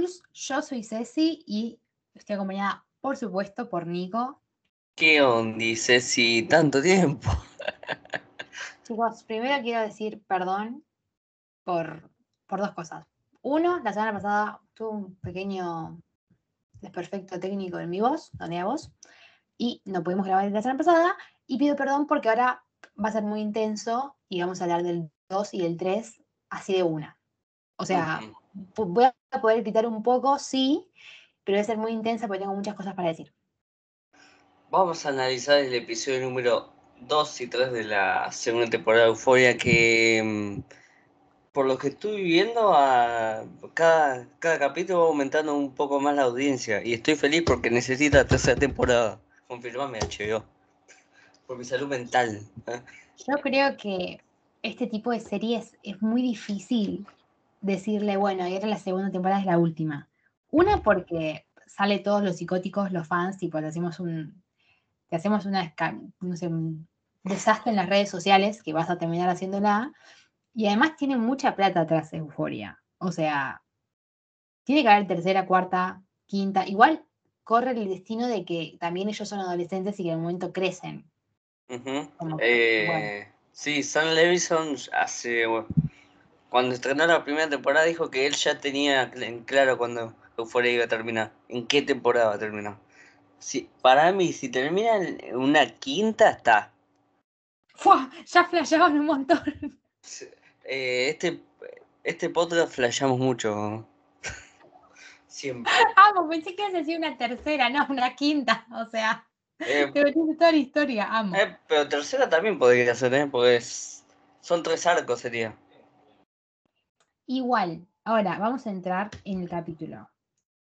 Jules, yo soy Ceci y estoy acompañada, por supuesto, por Nico. ¿Qué onda, Ceci? Tanto tiempo. Chicos, primero quiero decir perdón por, por dos cosas. Uno, la semana pasada tuve un pequeño desperfecto técnico en mi voz, donde a voz, y no pudimos grabar la semana pasada. Y pido perdón porque ahora va a ser muy intenso y vamos a hablar del 2 y del 3 así de una. O sea, voy a poder gritar un poco, sí, pero va a ser muy intensa porque tengo muchas cosas para decir. Vamos a analizar el episodio número 2 y 3 de la segunda temporada de Euforia que mm, por lo que estoy viendo a cada, cada capítulo va aumentando un poco más la audiencia y estoy feliz porque necesita tercera temporada. Confirmame HBO. Por mi salud mental. ¿eh? Yo creo que este tipo de series es muy difícil decirle, bueno, y era la segunda temporada, es la última. Una, porque sale todos los psicóticos, los fans, tipo, te hacemos un, te hacemos una, no sé, un desastre en las redes sociales, que vas a terminar haciéndola, y además tiene mucha plata atrás de Euforia. O sea, tiene que haber tercera, cuarta, quinta, igual corre el destino de que también ellos son adolescentes y que en el momento crecen. Eh, sí, Sam Levison hace cuando estrenó la primera temporada dijo que él ya tenía en claro cuando Euphoria iba a terminar, en qué temporada va a terminar. Sí, para mí, si termina en una quinta, está. ¡Fua! Ya flasheaban un montón. Eh, este, este podcast flasheamos mucho. Siempre. Amo, pensé que ibas a una tercera, no, una quinta. O sea, eh, te toda la historia, amo. Eh, pero tercera también podría ser, ¿eh? Porque son tres arcos sería. Igual, ahora vamos a entrar en el capítulo.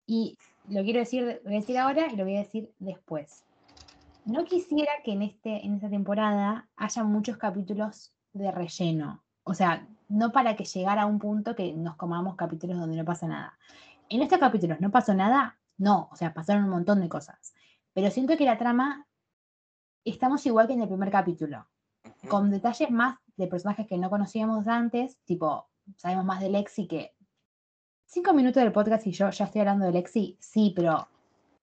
Y lo quiero decir, voy a decir ahora y lo voy a decir después. No quisiera que en, este, en esta temporada haya muchos capítulos de relleno. O sea, no para que llegara a un punto que nos comamos capítulos donde no pasa nada. En estos capítulos no pasó nada, no, o sea, pasaron un montón de cosas. Pero siento que la trama estamos igual que en el primer capítulo, con detalles más de personajes que no conocíamos antes, tipo sabemos más de Lexi que cinco minutos del podcast y yo ya estoy hablando de Lexi, sí, pero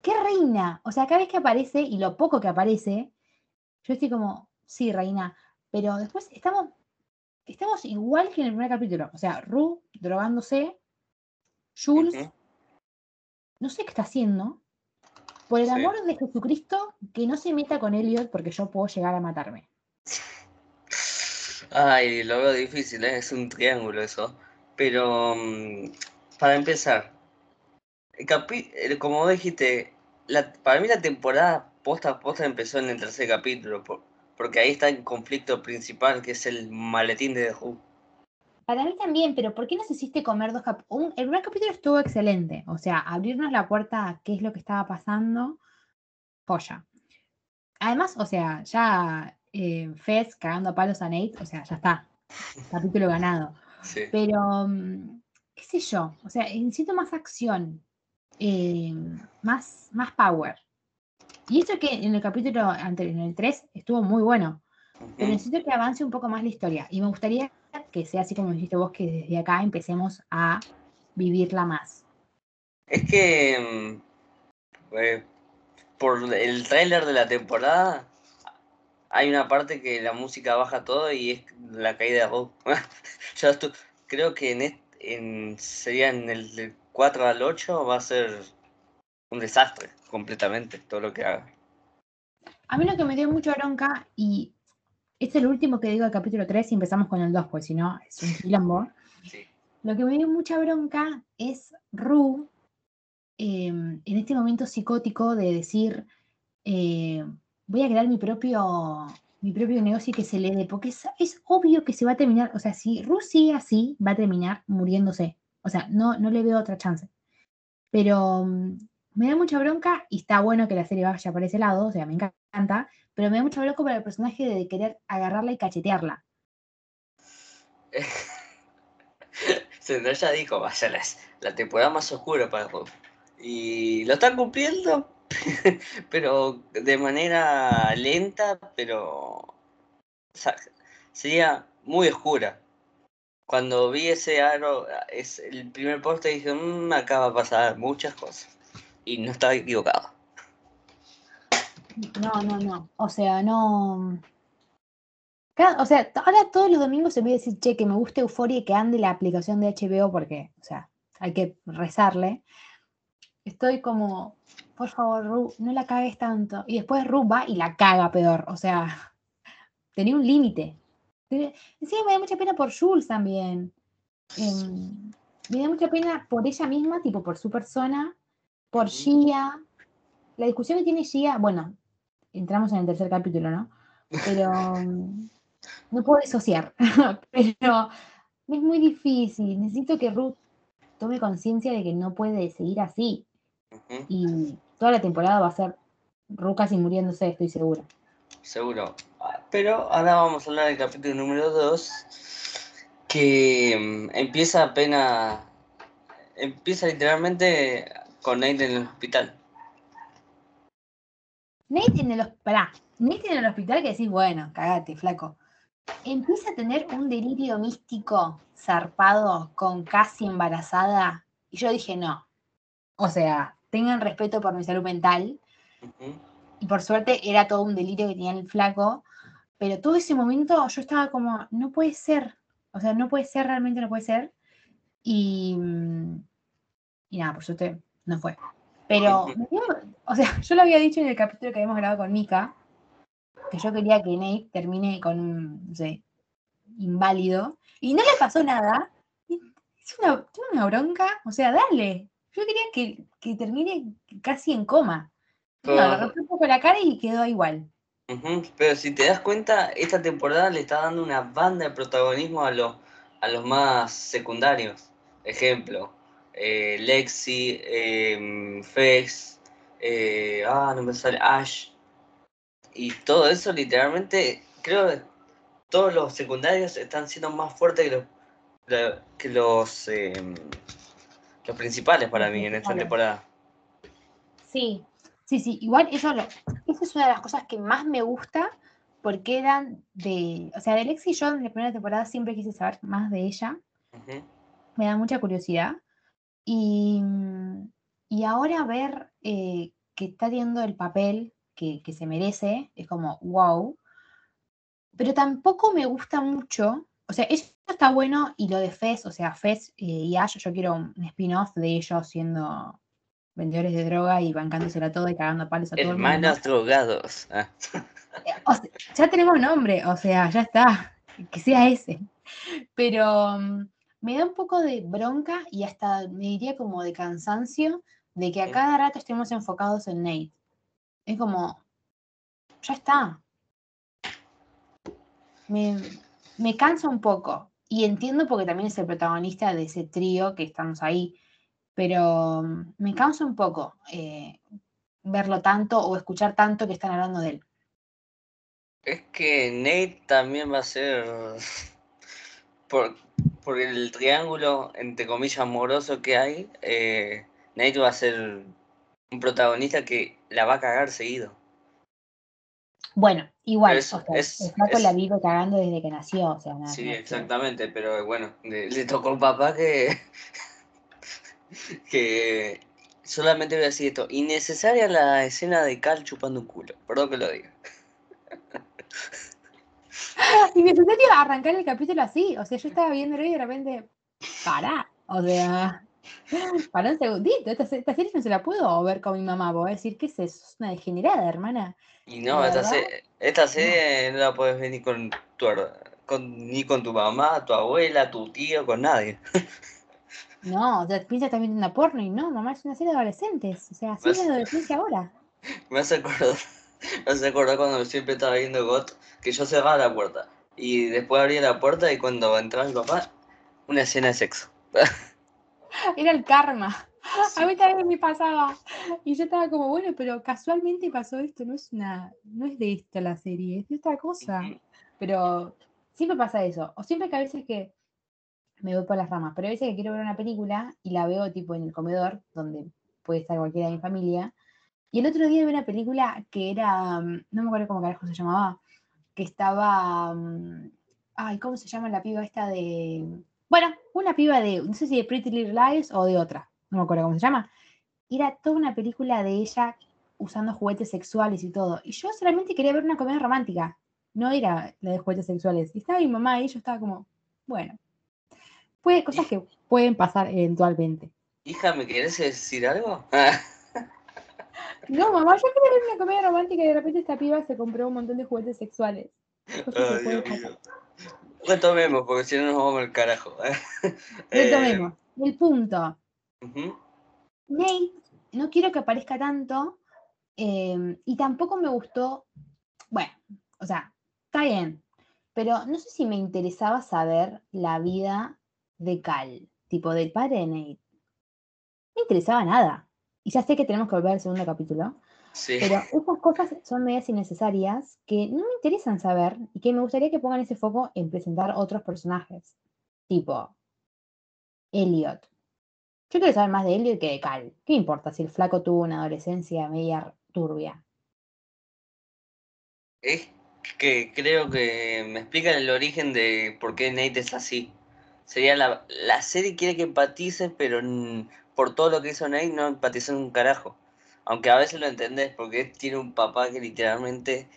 qué reina. O sea, cada vez que aparece y lo poco que aparece, yo estoy como, sí, reina, pero después estamos, estamos igual que en el primer capítulo. O sea, Ru drogándose, Jules, no sé qué está haciendo. Por el amor de Jesucristo, que no se meta con Elliot porque yo puedo llegar a matarme. Ay, lo veo difícil, ¿eh? es un triángulo eso. Pero mm, para empezar, como dijiste, para mí la temporada posta a posta empezó en el tercer capítulo, porque ahí está el conflicto principal, que es el maletín de The Who. Para mí también, pero ¿por qué nos hiciste comer dos capítulos? El primer capítulo estuvo excelente, o sea, abrirnos la puerta a qué es lo que estaba pasando, joya. Además, o sea, ya eh, Fez cagando a palos a Nate, o sea, ya está, capítulo ganado. Pero, mm, qué sé yo, o sea, necesito más acción, eh, más, más power. Y eso que en el capítulo anterior, en el 3, estuvo muy bueno. Pero necesito que avance un poco más la historia. Y me gustaría que sea así como dijiste vos, que desde acá empecemos a vivirla más. Es que mm, eh, por el tráiler de la temporada hay una parte que la música baja todo y es la caída de Rogue. Yo creo que en, en sería en el 4 al 8 va a ser un desastre completamente todo lo que haga. A mí lo que me dio mucha bronca, y este es el último que digo del capítulo 3 y empezamos con el 2, pues si no, es un quilombo. Lo que me dio mucha bronca es Ru em, en este momento psicótico de decir, eh, voy a crear mi propio, mi propio negocio y que se le dé, porque es, es, obvio que se va a terminar, o sea, si Ru sigue así, va a terminar muriéndose. O sea, no, no le veo otra chance. Pero mm, me da mucha bronca y está bueno que la serie vaya por ese lado, o sea, me encanta, pero me da mucha bronca para el personaje de querer agarrarla y cachetearla. ya dijo, va a ser la, temporada más oscura para Rob. Y lo están cumpliendo, pero de manera lenta, pero sería muy oscura. cuando vi ese aro, es el primer poste, dije, mmm, acá va a pasar muchas cosas. Y no estaba equivocado. No, no, no. O sea, no. o sea, ahora todos los domingos se me a decir, che, que me gusta Euforia y que ande la aplicación de HBO porque, o sea, hay que rezarle. Estoy como, por favor, Ru, no la cagues tanto. Y después Ru va y la caga peor. O sea, tenía un límite. Sí, me da mucha pena por Jules también. Em, me da mucha pena por ella misma, tipo por su persona, por Gia. La discusión que tiene Gia, bueno, entramos en el tercer capítulo, ¿no? Pero em, no puedo disociar. Pero es muy difícil. Necesito que Ruth tome conciencia de que no puede seguir así. Y toda la temporada va a ser Ruth casi muriéndose, estoy segura. Seguro. Pero ahora vamos a hablar del capítulo número 2, que mm, empieza apenas, empieza literalmente con Nate en el hospital. Nate en el hospital, Nate en el hospital que decís, bueno, cagate, flaco. Empieza a tener un delirio místico zarpado con casi embarazada. Y yo dije, no. O sea, tengan respeto por mi salud mental. Y por suerte era todo un delirio que tenía el flaco. Pero todo ese momento yo estaba como, no puede ser, o sea, no puede ser, realmente no puede ser. Y, y nada, por suerte no fue. Pero, o sea, yo lo había dicho en el capítulo que habíamos grabado con Mika, que yo quería que Nate termine con un, no sé, inválido, y no le pasó nada. Es una, una bronca, o sea, dale. Yo quería que, que termine casi en coma. No, lo rompió un poco la cara y quedó igual. Pero si te das cuenta, esta temporada le está dando una banda de protagonismo a los, a los más secundarios. Ejemplo, eh, Lexi, eh, Fex, eh, ah, no me sale, Ash. Y todo eso literalmente, creo que todos los secundarios están siendo más fuertes que los, que los, em, los principales para mí en esta temporada. Sí, Sí, sí, igual eso lo, esa es una de las cosas que más me gusta porque eran de, o sea, de Lexi y yo en la primera temporada siempre quise saber más de ella. Me da mucha curiosidad. Y, y ahora ver eh, que está teniendo el papel que, que, se merece, es como, wow. Pero tampoco me gusta mucho, o sea, eso está bueno y lo de Fez, o sea, Fez eh, y Ash, yo quiero un spin-off de ellos siendo vendedores de droga y bancándosela todo y cagando palos a todo Hermanos drogados. Ah. Eh, ya tenemos nombre, o sea, ya está, que sea ese. Pero mm, me da un poco de bronca y hasta me diría como de cansancio de que a cada rato estemos enfocados en Nate. Es como, ya está. Me, me cansa un poco. Y entiendo porque también es el protagonista de ese trío que estamos ahí pero mm, me cansa un poco eh, verlo tanto o escuchar tanto que están hablando de él. Es que Nate también va a ser, por, por el triángulo, entre comillas, amoroso que hay, eh, Nate va a ser un protagonista que la va a cagar seguido. Bueno, igual, es, el la vive cagando desde que nació. sí, exactamente, pero bueno, le, le tocó un papá que que solamente voy a decir esto. Innecesaria la escena de Cal chupando un culo. Perdón que lo diga. Innecesario arrancar el capítulo así. O sea, yo estaba viendo y de repente. Pará. O sea. Para un segundito. Esta, serie no se la puedo ver con mi mamá. Voy a decir, ¿qué es eso? Es una degenerada, hermana. Y no, esta, esta, serie no. la puedes ver ni con tu, con, ni con tu mamá, tu abuela, tu tío, con nadie. No, o sea, piensa también en una porno y no, mamá es una serie de adolescentes. O sea, así de adolescencia ahora. Me hace acordar, me hace acordar cuando siempre estaba viendo GOT que yo cerraba la puerta. Y después abría la puerta y cuando entraba mi papá, una escena de sexo. Era el karma. A mí también me pasaba. Y yo estaba como, bueno, pero casualmente pasó esto, no es una, no es de esto la serie, es de otra cosa. Pero siempre pasa eso. O siempre que a veces que me voy por las ramas. Pero a veces que quiero ver una película y la veo tipo en el comedor, donde puede estar cualquiera de mi familia. Y el otro día vi una película que era, mm, no me acuerdo cómo carajo se llamaba, que estaba, mm, ay, ¿cómo se llama la piba esta de Bueno, una piba de, no sé si de Pretty Little Lies o de otra, no me acuerdo cómo se llama. Era toda una película de ella usando juguetes sexuales y todo. Y yo solamente quería ver una comedia romántica, no era la de juguetes sexuales. Y estaba mi mamá y yo estaba como, bueno, puede, cosas que pueden pasar eventualmente. Hija, ¿me querés decir algo? no, mamá, yo quería ver una comedia romántica y de repente esta piba se compró un montón de juguetes sexuales. Retomemos, porque si no nos vamos al carajo. Retomemos. El punto. Nate, no quiero que aparezca tanto em, y tampoco me gustó, bueno, o sea, está bien, pero no sé si me interesaba saber la vida de Cal, tipo del padre de Nate. No me interesaba nada. Y ya sé que tenemos que volver al segundo capítulo. Pero esas cosas son medias innecesarias que no me interesan saber y que me gustaría que pongan ese foco en presentar otros personajes. Tipo, Elliot. Yo quiero saber más de Elliot que de Cal. ¿Qué importa si el flaco tuvo una adolescencia media turbia? Es que creo que me explican el origen de por qué Nate es así. Sería la, la serie quiere que empatices, pero por todo lo que hizo Nate no empatizó un carajo. Aunque a veces lo entendés, porque tiene un papá que literalmente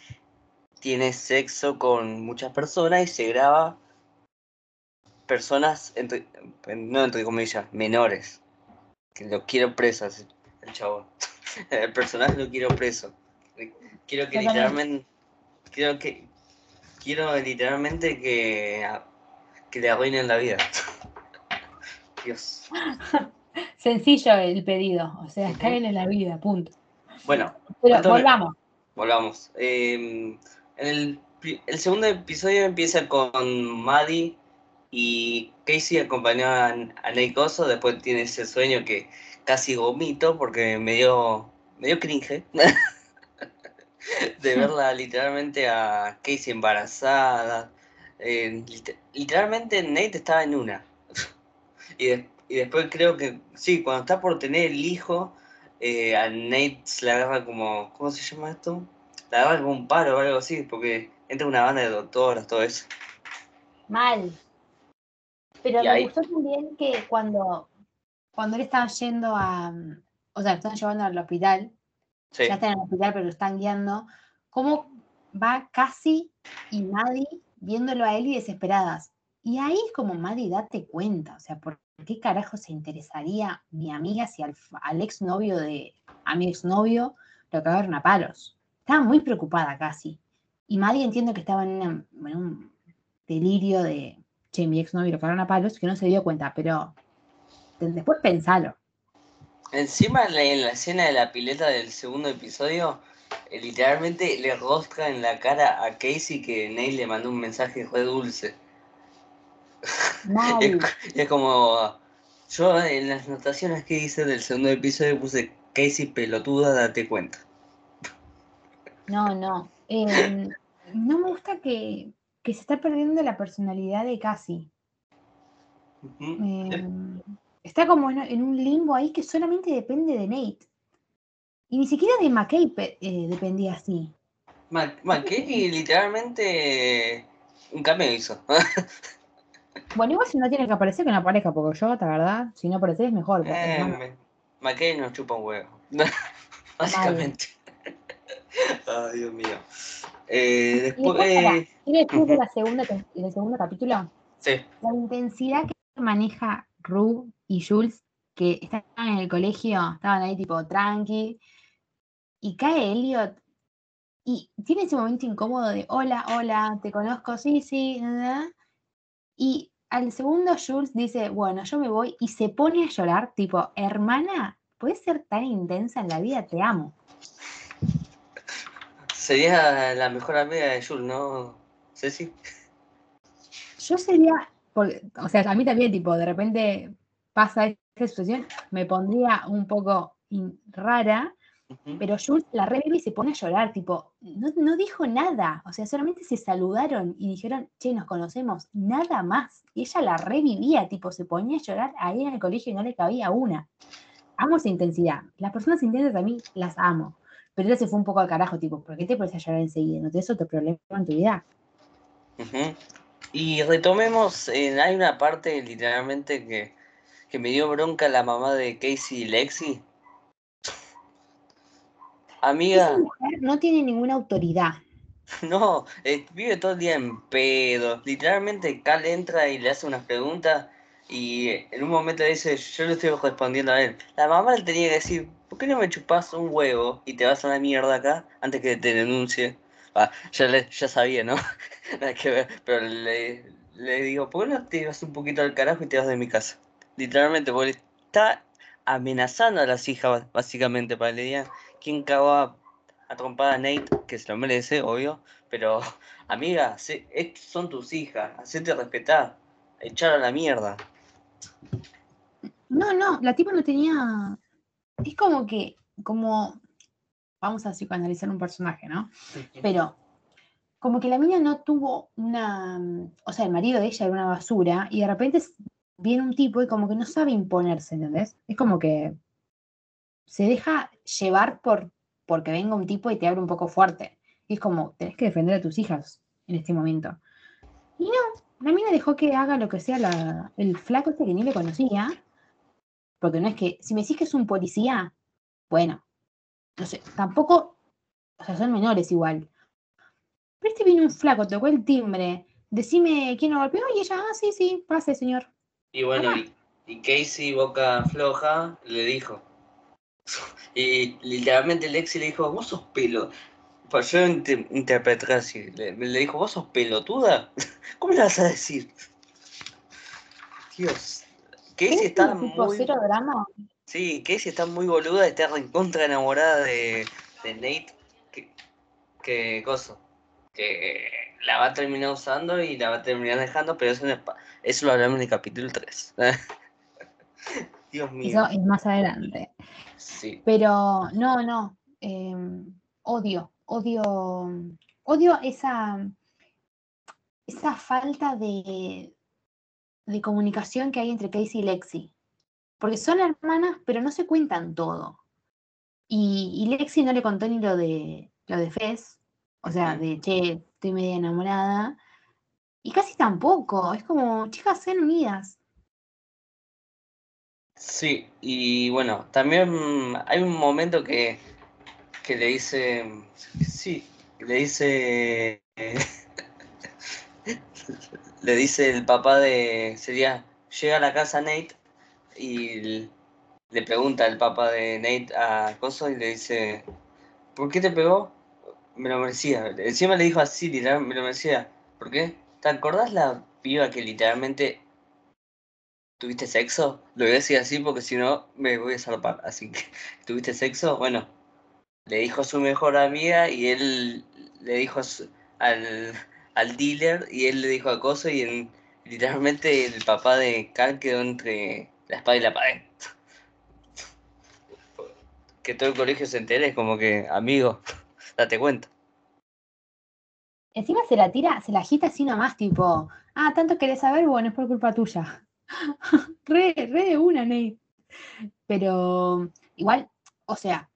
tiene sexo con muchas personas y se graba personas, entre, no entre comillas, menores. Que lo quiero preso, el chavo. El personaje lo quiero preso. Quiero que literalmente. Quiero que. Quiero literalmente que. Que le arruinen la vida. Dios. Sencillo el pedido, o sea, caen en la vida, punto. Bueno, pero volvamos. Volvamos. Em, en el, el, segundo episodio empieza con Maddie y Casey acompañó a, a después tiene ese sueño que casi vomito porque me dio, me dio cringe de verla literalmente a Casey embarazada. Eh, literalmente Nate estaba en una. y después y después creo que, sí, cuando está por tener el hijo, eh, a Nate se le agarra como, ¿cómo se llama esto? Le agarra como un paro o algo así, porque entra una banda de doctoras, todo eso. Mal. Pero me gustó también que cuando, cuando él estaba yendo a, o sea, lo están llevando al hospital, ya está en el hospital, pero lo están guiando, cómo va casi y Maddie viéndolo a él y desesperadas. Y ahí es como, Maddie, date cuenta, o sea, ¿por qué carajo se interesaría mi amiga si al, al exnovio de, a mi exnovio lo cagaron a palos? Estaba muy preocupada casi. Y Maddie entiendo que estaba en, un delirio de, che, mi exnovio lo cagaron a palos, que no se dio cuenta, pero después pensalo. Encima en la, escena de la pileta del segundo episodio, eh, literalmente le rosca en la cara a Casey que Neil le mandó un mensaje de dulce. Es, como. Yo en las notaciones que hice del segundo episodio puse Casey pelotuda, date cuenta. No, no. Em, no me gusta que, se está perdiendo la personalidad de Cassie. Em, está como en, un limbo ahí que solamente depende de Nate. Y ni siquiera de McKay eh, dependía así. McKay literalmente un cambio hizo. Bueno, igual si no tiene que aparecer, que no aparezca, porque yo, la verdad, si no aparece es mejor. Eh, McKay nos chupa un huevo. Básicamente. Ay, Dios mío. Eh, después, eh... después de la segunda, del segundo capítulo? Sí. La intensidad que maneja Ru y Jules, que estaban en el colegio, estaban ahí tipo tranqui, y cae Elliot y tiene ese momento incómodo de hola, hola, te conozco, sí, sí, y al segundo Jules dice, bueno, yo me voy y se pone a llorar, tipo, hermana, ¿puedes ser tan intensa en la vida? Te amo. Sería la mejor amiga de Jules, ¿no, Ceci? Yo sería, o sea, a mí también, tipo, de repente pasa esta situación, me pondría un poco rara, pero Jules la revive y se pone a llorar, tipo, no, dijo nada, o sea, solamente se saludaron y dijeron, che, nos conocemos, nada más. Y ella la revivía, tipo, se ponía a llorar ahí en el colegio y no le cabía una. Amo esa intensidad. Las personas intensas a mí las amo. Pero ella se fue un poco al carajo, tipo, ¿por qué te pones a llorar enseguida? ¿No tienes otro problema en tu vida? Y retomemos, eh, hay una parte literalmente que, que me dio bronca la mamá de Casey y Lexi. Amiga. Esa mujer no tiene ninguna autoridad. No, eh, vive todo el día en pedo. Literalmente Cal entra y le hace unas preguntas y en un momento le dice, yo le estoy respondiendo a él. La mamá le tenía que decir, ¿por qué no me chupas un huevo y te vas a la mierda acá antes que te denuncie? Ah, ya, le, ya sabía, ¿no? Nada que ver, pero le, le digo, ¿por qué no te vas un poquito al carajo y te vas de mi casa? Literalmente, porque está amenazando a las hijas, básicamente, para que le digan quién cagó a, a trompada a Nate, que se lo merece, obvio, pero, amiga, se- es- son tus hijas, hacete respetar, echar a la mierda. No, no, la tipa no tenía. Es como que, como. Vamos a psicoanalizar un personaje, ¿no? Pero como que la mina no tuvo una. O sea, el marido de ella era una basura y de repente viene un tipo y como que no sabe imponerse, ¿entendés? Es como que se deja llevar por porque venga un tipo y te abre un poco fuerte. Y es como, tenés que defender a tus hijas en este momento. Y no, la mina dejó que haga lo que sea la- el flaco este que ni le conocía. Porque no es que, si me decís que es un policía, bueno, no sé, tampoco, o sea, son menores igual. Pero este vino un flaco, tocó el timbre, decime quién lo golpeó y ella, ah, sí, sí, pase, señor. Y bueno, Ajá. y, y Casey, boca floja, le dijo. Y literalmente Lexi le dijo, vos sos pelo. Pues yo inter- interpreté así. Le, le dijo, vos sos pelotuda. ¿Cómo le vas a decir? Dios. Casey ¿Es está muy. cero drama? Sí, Casey está muy boluda, está recontra enamorada de, de Nate. Que, que coso. Que la va a terminar usando y la va a terminar dejando, pero eso, no es eso lo hablamos en el capítulo 3. Dios mío. Eso es más adelante. Sí. Pero no, no. eh, odio, odio, odio esa, esa falta de, de comunicación que hay entre Casey y Lexi. Porque son hermanas, pero no se cuentan todo. Y, y Lexi no le contó ni lo de lo de Fez. O sea, de che, estoy media enamorada. Y casi tampoco. Es como, chicas, sean unidas. Sí, y bueno, también hay un momento que, que le dice, sí, le dice, le dice el papá de, sería, llega a la casa Nate y le pregunta el papá de Nate a Coso y le dice, ¿por qué te pegó? Me lo merecía. Encima le dijo así, me lo merecía. ¿Por qué? ¿Te acordás la piba que literalmente ¿Tuviste sexo? Lo voy a decir así porque si no me voy a zarpar. Así que, ¿tuviste sexo? Bueno, le dijo a su mejor amiga y él le dijo al, al dealer y él le dijo a Coso y en- literalmente el papá de Cal quedó entre la espada y la pared. Que todo el colegio se entere, es como que, amigo, date cuenta. Encima se la tira, se la agita así nomás, tipo, ah, tanto querés saber, bueno, es por culpa tuya. re, re de una, Nate. Pero igual, o sea,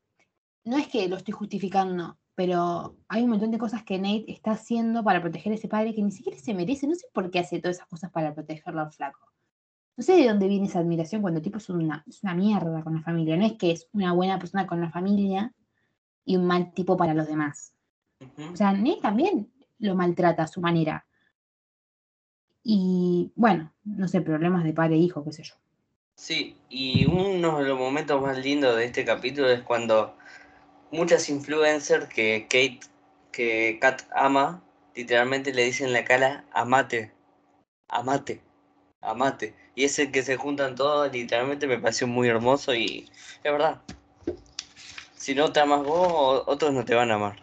no es que lo estoy justificando, pero hay un montón de cosas que Nate está haciendo para proteger a ese padre que ni siquiera se merece. No sé por qué hace todas esas cosas para protegerlo al flaco. No sé de dónde viene esa admiración cuando el tipo es una, es una mierda con la familia. No es que es una buena persona con la familia y un mal tipo para los demás. O sea, Nate también lo maltrata a su manera. Y bueno, no sé, problemas de padre e hijo, qué sé yo. Sí, y uno de los momentos más lindos de este capítulo es cuando muchas influencers que Kate, que Kat ama, literalmente le dicen en la cara, amate, amate, amate. Y ese que se juntan todos, literalmente me pareció muy hermoso y es verdad. Si no te amas vos, otros no te van a amar.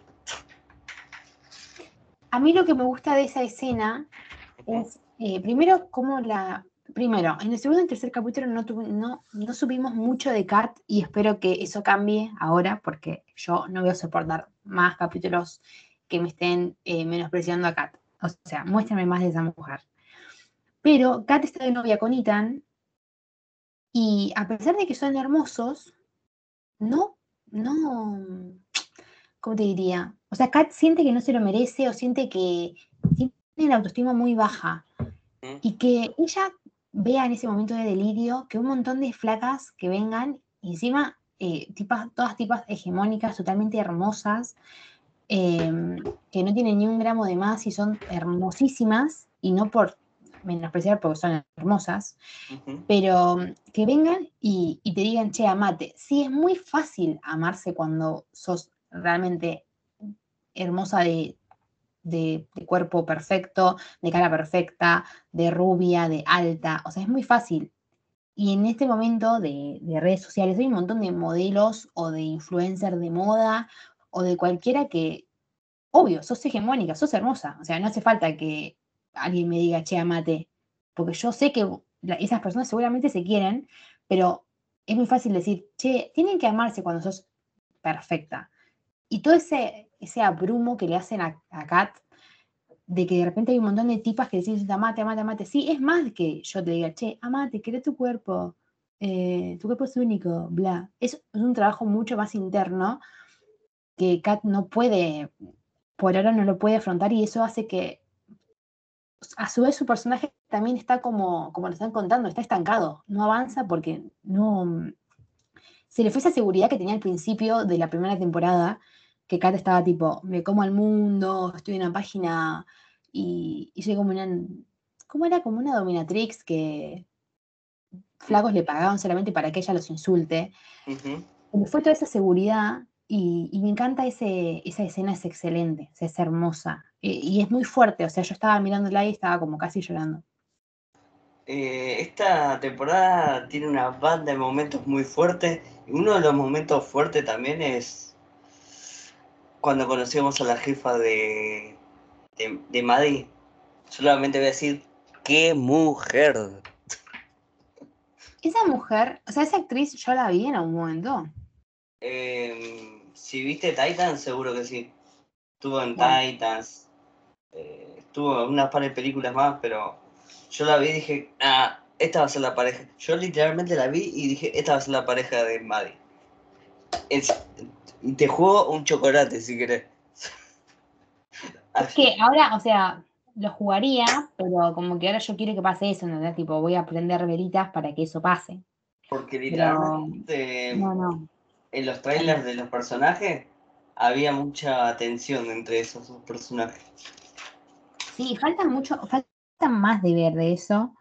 A mí lo que me gusta de esa escena es, eh, primero, cómo la... Primero, en el segundo y tercer capítulo no, subimos mucho de Kat y espero que eso cambie ahora porque yo no voy a soportar más capítulos que me estén eh, menospreciando a Kat. O sea, muéstrame más de esa mujer. Pero Kat está de novia con Ethan y a pesar de que son hermosos, no, no, ¿cómo te diría? O sea, Kat siente que no se lo merece o siente que, siente la autoestima muy baja. ¿Mm? Y que ella vea en ese momento de delirio que un montón de flacas que vengan, y encima eh, tipas, todas tipas hegemónicas, totalmente hermosas, em, que no tienen ni un gramo de más y son hermosísimas, y no por menospreciar porque son hermosas, pero que vengan y, y te digan, che, amate. Sí, es muy fácil amarse cuando sos realmente hermosa de, de- cuerpo perfecto, de cara perfecta, de rubia, de alta. O sea, es muy fácil. Y en este momento de, de redes sociales hay un montón de modelos o de influencers de moda o de cualquiera que, obvio, sos hegemónica, sos hermosa. O sea, no hace falta que alguien me diga, che, amate. Porque yo sé que esas personas seguramente se quieren, pero es muy fácil decir, che, tienen que amarse cuando sos perfecta. Y todo ese, ese abrumo que le hacen a, Kat, de que de repente hay un montón de tipas que dicen, amate, amate, amate. Sí, es más que yo te diga, che, amate, queré tu cuerpo, eh, tu cuerpo es único, bla. Es, es un trabajo mucho más interno que Kat no puede, por ahora no lo puede afrontar y eso hace que a su vez su personaje también está como, como lo están contando, está estancado, no avanza porque no... Se le fue esa seguridad que tenía al principio de la primera temporada, que Kat estaba tipo, me como al mundo, estoy en una página y, y soy como una... ¿Cómo era? Como una dominatrix que flacos le pagaban solamente para que ella los insulte. Le fue toda esa seguridad y, y me encanta ese, esa escena, es excelente, es hermosa. Y es muy fuerte, o sea, yo estaba mirándola y estaba como casi llorando. Eh, esta temporada tiene una banda de momentos muy fuertes. Uno de los momentos fuertes también es cuando conocemos a la jefa de, de, de Maddie. Solamente voy a decir, ¡qué mujer! Esa mujer, o sea, esa actriz yo la vi en algún momento. Eh, si viste Titans, seguro que sí. Estuvo en Bueno. Titans. eh, estuvo en unas par de películas más, pero yo la vi y dije, ah, esta va a ser la pareja. Yo literalmente la vi y dije, esta va a ser la pareja de Maddie. Es- y te juego un chocolate si querés. Es que ahora, o sea, lo jugaría, pero como que ahora yo quiero que pase eso, ¿no? Tipo, voy a prender velitas para que eso pase. Porque Pero- literalmente No, no. en los trailers de los personajes había mucha tensión entre esos dos personajes. Sí, falta mucho, falta más de ver de eso.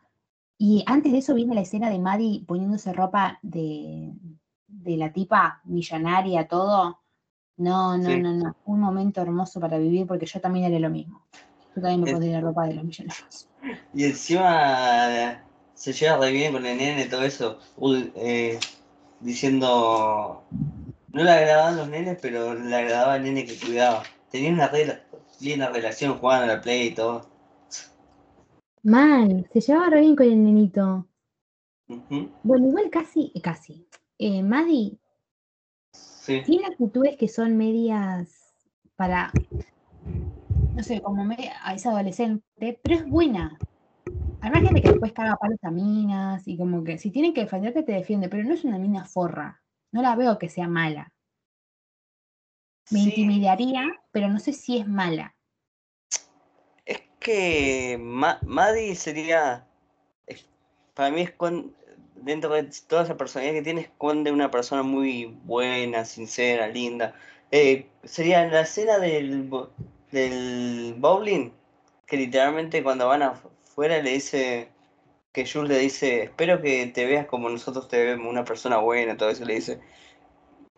Y antes de eso viene la escena de Maddie poniéndose ropa de, de la tipa millonaria, todo. No, no, Sí. no, no. Un momento hermoso para vivir porque yo también haré lo mismo. Yo también me Es- pondría ropa de los millonarios. Y encima se lleva re bien con el nene, todo eso. Uy, eh, diciendo. No le agradaban los nenes, pero le agradaba el nene que cuidaba. Tenía una re linda relación jugando a la play y todo. Mal, se llevaba re bien con el nenito. Bueno, igual casi, casi. Eh, Maddie Sí, tiene actitudes que son medias para, no sé, como media, es adolescente, pero es buena. Hay más gente que después caga palos a minas y como que si tiene que defenderte te defiende, pero no es una mina forra. No la veo que sea mala. Me Sí, intimidaría, pero no sé si es mala. Es que Ma- Maddie sería. es- para mí, esconde, dentro de toda esa personalidad que tiene, esconde una persona muy buena, sincera, linda. Eh, sería la escena del, del bowling, que literalmente cuando van afuera le dice. Que Jules le dice: Espero que te veas como nosotros te vemos, una persona buena, todo eso le dice.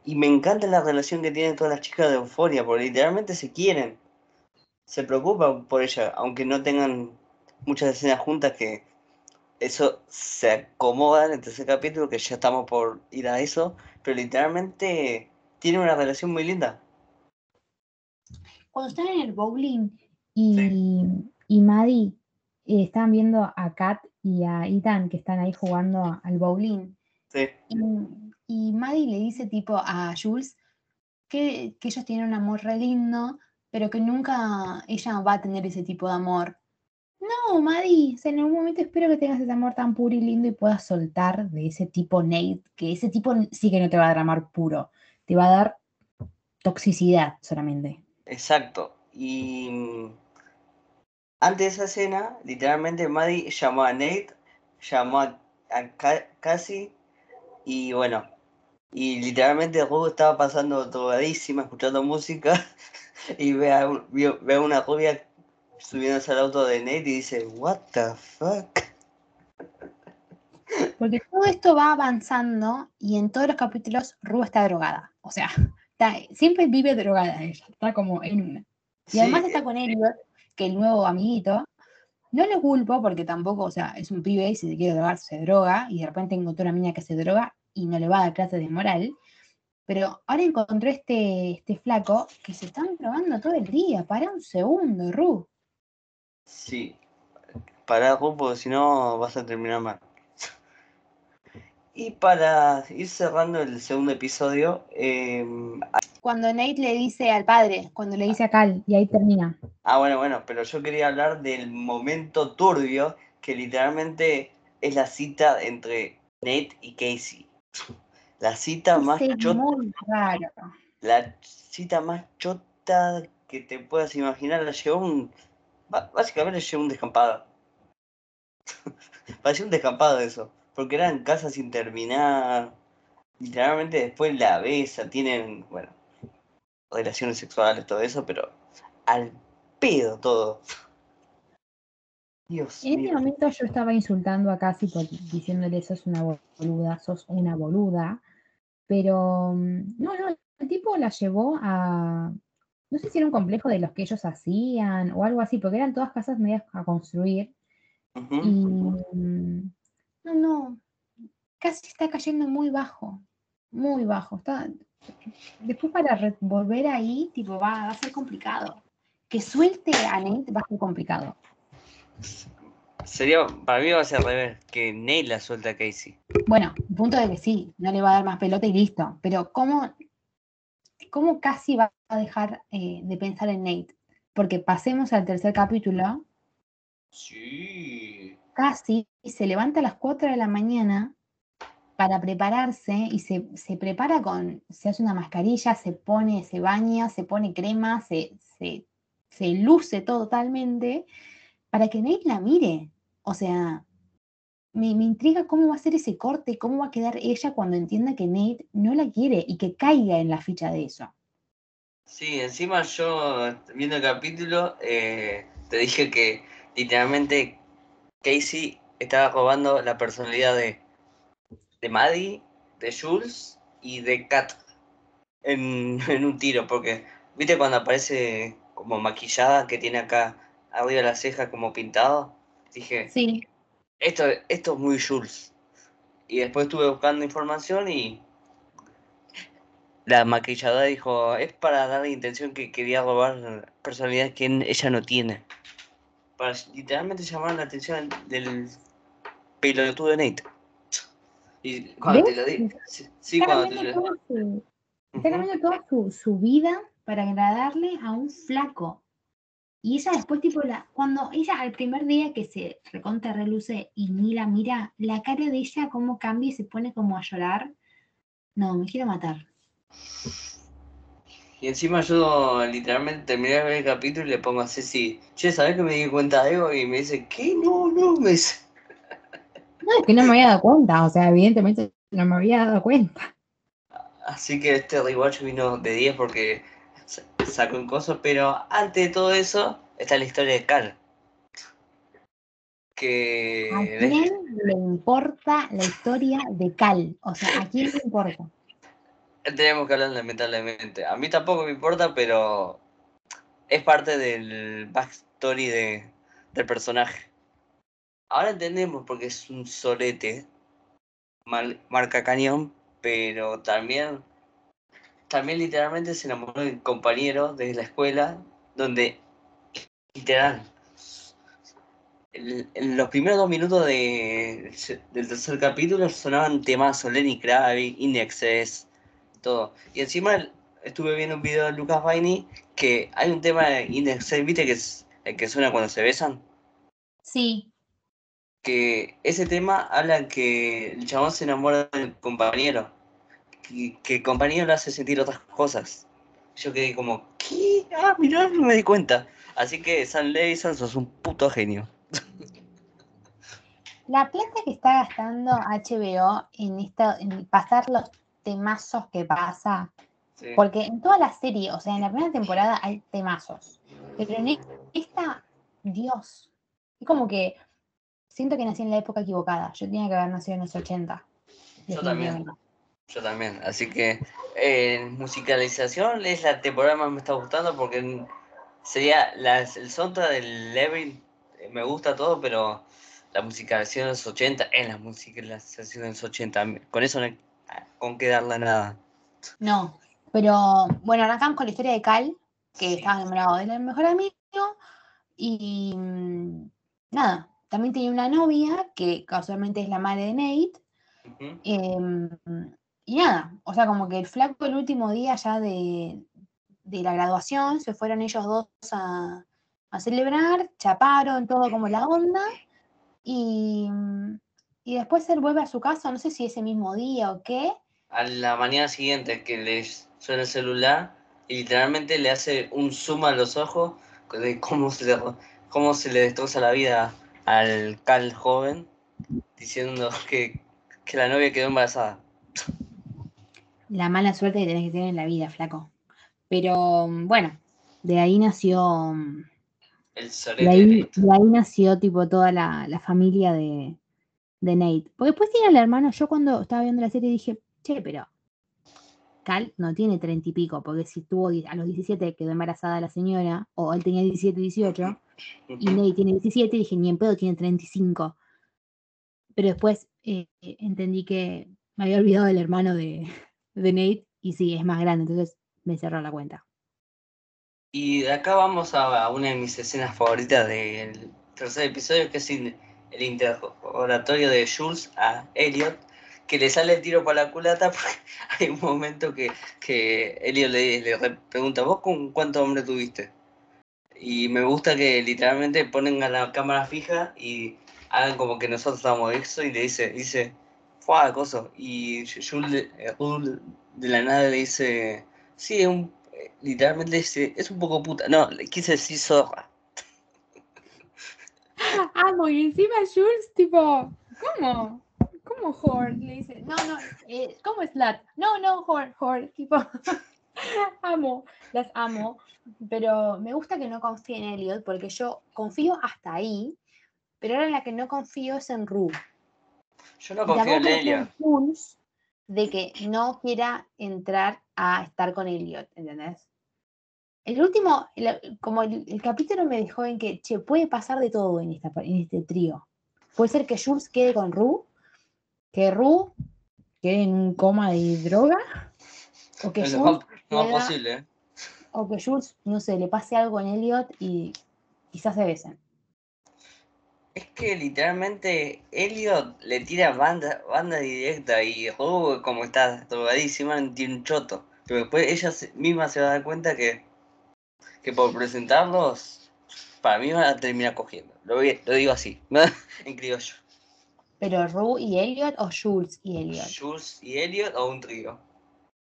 Y me encanta la relación que tienen todas las chicas de Euforia, porque literalmente se quieren se preocupan por ella, aunque no tengan muchas escenas juntas que eso se acomoda en el tercer capítulo, que ya estamos por ir a eso, pero literalmente tienen una relación muy linda. Cuando están en el bowling y, y Maddie eh, están viendo a Kat y a Ethan que están ahí jugando al bowling, Sí, y, y Maddie le dice tipo a Jules que, que ellos tienen un amor re lindo, pero que nunca ella va a tener ese tipo de amor. No, sea, en algún momento espero que tengas ese amor tan puro y lindo y puedas soltar de ese tipo Nate, que ese tipo sí que no te va a dar amor puro, te va a dar toxicidad solamente. exacto. Y mm, antes de esa escena, literalmente Maddie llamó a Nate, llamó a, Cassie y bueno, y literalmente Rue estaba pasando todavía escuchando música y ve a, ve a una rubia subiéndose al auto de Nate y dice, what the fuck. Porque todo esto va avanzando y en todos los capítulos Ru está drogada. O sea, siempre vive drogada ella, está como en una. Y además está con Elliot, que el nuevo amiguito. No le culpo porque tampoco, o sea, es un pibe y si se quiere drogar se droga y de repente encontró una niña que se droga y no le va a dar clases de moral. Pero ahora encontró este, este flaco que se están drogando todo el día. Para un segundo, Ru. Sí, para porque si no vas a terminar mal. Y para ir cerrando el segundo episodio. Em, cuando Nate le dice al padre, cuando le dice a Cal, y ahí termina. Ah, bueno, bueno, pero yo quería hablar del momento turbio que literalmente es la cita entre Nate y Casey. La cita más chota. La cita más chota que te puedas imaginar. La llevó un. Básicamente llevó un descampado. Parecía un descampado eso porque eran casas sin terminar. Literalmente después la besa, tienen, bueno, relaciones sexuales, todo eso, pero al pedo todo. Dios en este momento yo estaba insultando a Casi por diciéndole sos una boluda, sos una boluda, pero mm, no, no, el tipo la llevó a, no sé si era un complejo de los que ellos hacían o algo así, porque eran todas casas medias a construir. Y mm, no, no. Casi está cayendo muy bajo. Muy bajo. Está... Después para volver ahí, tipo, va, a ser complicado. Que suelte a Nate va a ser complicado. Sería, para mí va a ser al revés, que Nate la suelta a Casey. Bueno, punto de que sí, no le va a dar más pelota y listo. Pero ¿cómo, cómo casi va a dejar eh, de pensar en Nate? Porque pasemos al tercer capítulo. Sí casi se levanta a las 4 de la mañana para prepararse y se, prepara con, se hace una mascarilla, se pone, se baña, se pone crema, se, se, luce totalmente para que Nate la mire. O sea, me, me, intriga cómo va a ser ese corte, cómo va a quedar ella cuando entienda que Nate no la quiere y que caiga en la ficha de eso. Sí, encima yo viendo el capítulo eh, te dije que literalmente Casey estaba robando la personalidad de, de Maddie, de Jules y de Kat en, un tiro, porque, ¿viste cuando aparece como maquillada que tiene acá arriba la ceja como pintado? Dije, sí. Esto, esto es muy Jules. Y después estuve buscando información y la maquilladora dijo, es para dar la intención que quería robar personalidad que ella no tiene para literalmente llamar la atención del pelotudo de Nate. Y cuando te lo digo, sí, cuando te lo. Está cambiando toda su, su, vida para agradarle a un flaco. Y ella después, tipo, la, cuando ella al primer día que se recontra reluce y ni la mira, la cara de ella cómo cambia y se pone como a llorar. No, me quiero matar. Y encima yo literalmente terminé de ver el capítulo y le pongo a Ceci, che, ¿sabes que me di cuenta de algo? Y me dice, ¿qué? No, no, me dice. No, es que no me había dado cuenta, o sea, evidentemente no me había dado cuenta. Así que este rewatch vino de 10 porque sacó un coso, pero antes de todo eso está la historia de Carl. Que... ¿A quién le importa la historia de Cal? O sea, ¿a quién le importa? Tenemos que hablar lamentablemente. A mí tampoco me importa, pero es parte del backstory de, del personaje. Ahora entendemos porque es un solete, marca cañón, pero también, también literalmente se enamoró de un compañero desde la escuela, donde literal, en los primeros dos minutos de, del tercer capítulo sonaban temas Lenny Kravitz, Indexes, y encima estuve viendo un video de Lucas Baini que hay un tema de Index ¿viste? Que es el que suena cuando se besan. Sí. Que ese tema habla que el chabón se enamora del compañero. Que, que el compañero le hace sentir otras cosas. Yo quedé como, ¿qué? Ah, mirá, no me di cuenta. Así que Sam Levinson sos un puto genio. La plata que está gastando HBO en, esta, en pasar los temazos que pasa, porque en toda la serie, o sea, en la primera temporada hay temazos, pero en esta, Dios, es como que siento que nací en la época equivocada, yo tenía que haber nacido en los 80. Yo también. Yo también, así que en musicalización es la temporada más me está gustando porque sería el soundtrack del Levin, eh, me gusta todo, pero la musicalización de los 80 es la musicalización de los 80. Con eso no hay con qué darle nada. No, pero bueno, arrancamos con la historia de Cal, que estaba enamorado del mejor amigo. Y mm, nada, también tenía una novia que casualmente es la madre de Nate. Y nada, o sea, como que el flaco el último día ya de, de la graduación se fueron ellos dos a, a celebrar, chaparon todo como la onda. Y, y después él vuelve a su casa, no sé si ese mismo día o qué. A la mañana siguiente que le suena el celular y literalmente le hace un zoom a los ojos de cómo se le, cómo se le destroza la vida al Cal joven, diciendo que, que la novia quedó embarazada. La mala suerte que tenés que tener en la vida, flaco. Pero bueno, de ahí nació de ahí, nació tipo toda la, familia de, Nate. Porque después tiene el hermano, yo cuando estaba viendo la serie dije, che, pero Cal no tiene treinta y pico, porque si tuvo a los 17 quedó embarazada la señora, o él tenía 17, 18, y Nate tiene 17, dije, ni en pedo tiene 35. Pero después eh, entendí que me había olvidado del hermano de, de Nate, y sí, es más grande, entonces me cerró la cuenta. Y de acá vamos a una de mis escenas favoritas del tercer episodio, que es el interrogatorio de Jules a Elliot, que le sale el tiro por la culata porque hay un momento que, que Elliot le, pregunta, ¿vos con cuántos hombres tuviste? Y me gusta que literalmente ponen a la cámara fija y hagan como que nosotros estamos eso y le dice, dice, fue. Y Jules de la nada le dice, sí, un literalmente es un poco puta. No, le quise decir zorra. Amo, y encima Jules, tipo, ¿cómo? ¿Cómo whore? Le dice, no, no, eh, ¿cómo es lat? No, no, whore, whore, tipo, amo, las amo, pero me gusta que no confíe en Elliot, porque yo confío hasta ahí, pero ahora la que no confío es en Rue. Yo no confío en Elliot. De que no quiera entrar a estar con Elliot, ¿entendés? El último, como el, capítulo me dejó en que, che, puede pasar de todo en, esta, en este trío. Puede ser que Jules quede con Rue, que Rue quede en un coma de droga, o que Jules. No, posible, ¿eh? O que Jules, no sé, le pase algo en Elliot y quizás se besen. Es que literalmente Elliot le tira banda, banda directa y Rue, como está drogadísima, tiene un choto. Pero después ella misma se va a dar cuenta que, que por presentarlos, para mí van a terminar cogiendo. Lo, lo digo así, en criollo. ¿Pero Rue y Elliot o Jules y Elliot? Jules y Elliot o un trío.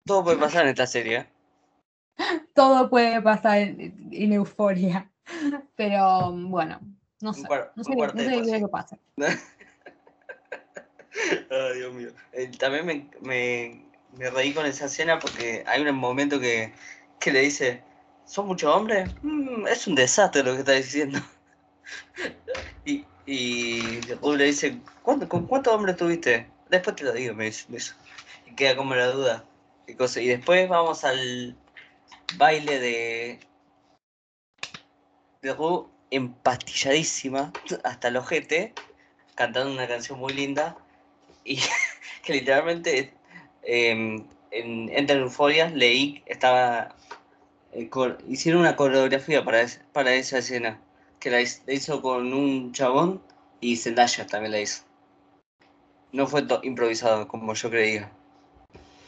Todo puede pasar en esta serie. Todo puede pasar en, euforia. Pero bueno, no sé. no sé, qué pasa. Ay, Dios mío. Eh, también me, me, me reí con esa escena porque hay un momento que, le dice, ¿son muchos hombres? Mm, es un desastre lo que está diciendo. y, y le dice, ¿Cuánto, ¿con cuántos hombres tuviste? Después te lo digo, me dice. Y queda como la duda. Y, cosa. y después vamos al baile de, de empastilladísima hasta el ojete, cantando una canción muy linda y que literalmente Em, en Enter Euphoria leí, estaba, eh, hicieron una coreografía para, para esa escena, que la, hizo con un chabón y Zendaya también la hizo. No fue improvisado como yo creía.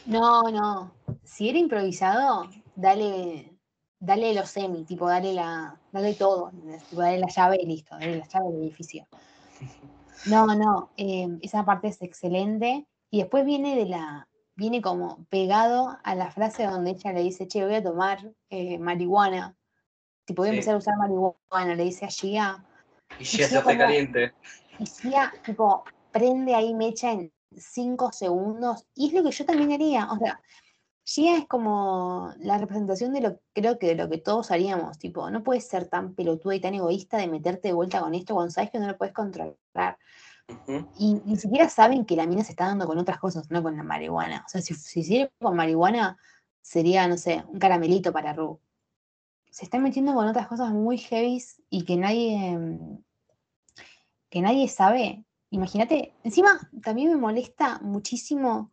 No, no. Si era improvisado, dale, dale los semi, tipo, dale la, dale todo, dale la llave y listo, dale la llave del edificio. No, no, em, esa parte es excelente. Y después viene de la, viene como pegado a la frase donde ella le dice, che, voy a tomar eh, marihuana. tipo voy a Sí. empezar a usar marihuana, le dice a Gia, Y ya se hace como- caliente. y Gia, tipo, prende ahí mecha en cinco segundos, y es lo que yo también haría, o sea, Gia es como la representación de lo, creo que de lo que todos haríamos, tipo, no puedes ser tan pelotuda y tan egoísta de meterte de vuelta con esto cuando sabes que no lo puedes controlar. Y ni siquiera saben que la mina se está dando con otras cosas, no con la marihuana. O sea, si, si hiciera con marihuana, sería, no sé, un caramelito para Ru. Se están metiendo con otras cosas muy heavies y que nadie, mm, que nadie sabe. Imagínate, encima también me molesta muchísimo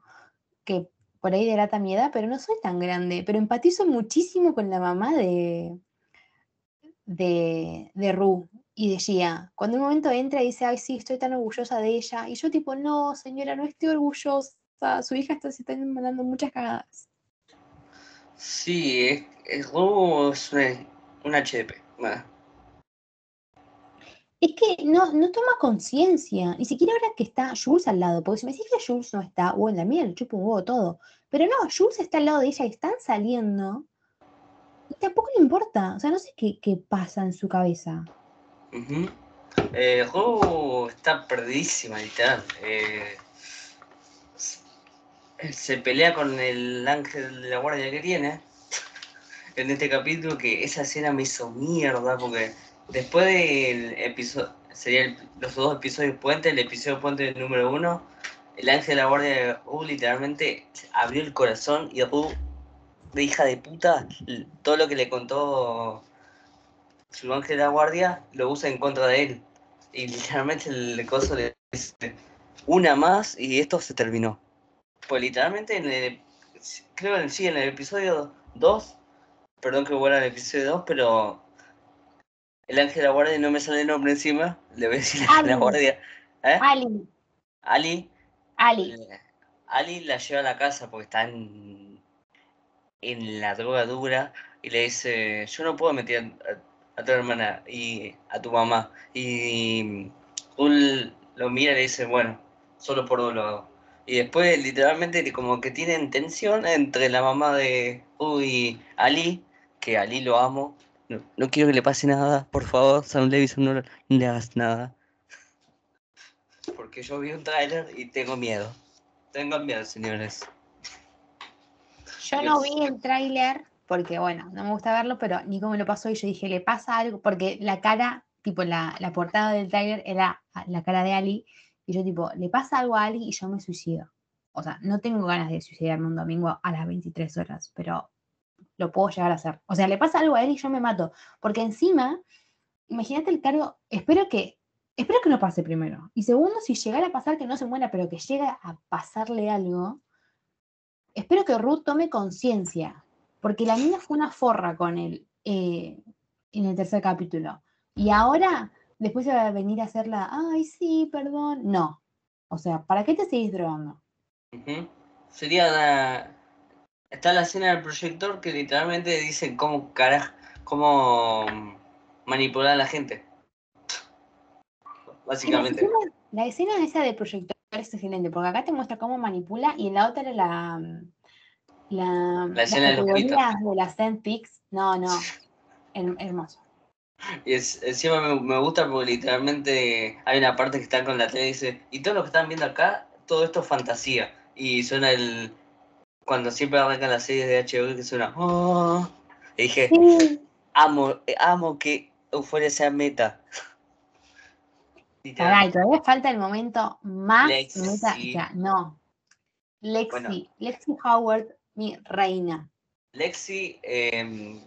que por ahí delata mi edad, pero no soy tan grande, pero empatizo muchísimo con la mamá de, de, de Ru y de Gia. Cuando un momento entra y dice, ay, sí, estoy tan orgullosa de ella, y yo tipo, no, señora, no estoy orgullosa, su hija está, se está mandando muchas cagadas. Sí, es, es, Ru es una, un HDP. Bueno, Es que no, no toma conciencia, ni siquiera ahora que está Jules al lado, porque si me decís que Jules no está, bueno, la mía le chupa un huevo todo, pero no, Jules está al lado de ella y están saliendo, y tampoco le importa, o sea, no sé qué, qué pasa en su cabeza. ujú. Eh, está perdidísima, literal. Eh, se pelea con el ángel de la guardia que tiene en este capítulo que esa escena me hizo mierda porque después del episodio sería el- los dos episodios puente el episodio puente número uno el ángel de la guardia de Ru literalmente abrió el corazón y Ru de hija de puta todo lo que le contó su ángel de la guardia lo usa en contra de él. Y literalmente el coso le dice una más y esto se terminó. Pues literalmente en el creo que sí en el episodio 2 perdón que vuelva al episodio 2 pero el ángel de la guardia no me sale el nombre encima le voy a decir ángel de la Ali. guardia ¿eh? Ali, Ali Ali, eh, Ali la lleva a la casa porque está en, en la droga dura y le dice, yo no puedo meter a, a tu hermana y a tu mamá. Y Ul lo mira y le dice, bueno, solo por vos lo hago. Y después literalmente como que tienen tensión entre la mamá de Ul y Ali, que Ali lo amo. No, no quiero que le pase nada, por favor, Sam Levison, no, no le hagas nada. Porque yo vi un tráiler y tengo miedo. Tengo miedo, señores. Yo no vi el tráiler porque, bueno, no me gusta verlo, pero Nico me lo pasó y yo dije, le pasa algo, porque la cara, tipo, la, la portada del tráiler era la cara de Ali, y yo tipo, le pasa algo a Ali y yo me suicido. O sea, no tengo ganas de suicidarme un domingo a las 23 horas, pero lo puedo llegar a hacer. O sea, le pasa algo a él y yo me mato. Porque encima, imagínate el cargo, espero que, espero que no pase primero. Y segundo, si llegara a pasar que no se muera, pero que llegue a pasarle algo, espero que Ruth tome conciencia. Porque la niña fue una forra con él eh, en el tercer capítulo. Y ahora, después se va a venir a hacerla, ay, sí, perdón. No. O sea, ¿para qué te seguís drogando? Sería la... Está la escena del proyector que literalmente dice cómo caraj... cómo mm, manipular a la gente. La Básicamente. la escena esa de proyector es excelente, porque acá te muestra cómo manipula y en la otra era la, la, las escena de los categorías de las Pics. No, no, her- hermoso. Y es- encima me, me gusta porque literalmente hay una parte que está con la tele y dice, y todo lo que están viendo acá, todo esto es fantasía. Y suena el... Cuando siempre arrancan las series de HBO que suena... "Oh". Y dije, Sí, amo, amo que Euphoria sea meta. Literal. pará, y todavía falta el momento más Lexi. meta, sea, no. Lexi, Bueno. Lexi Howard, mi reina. Lexi eh,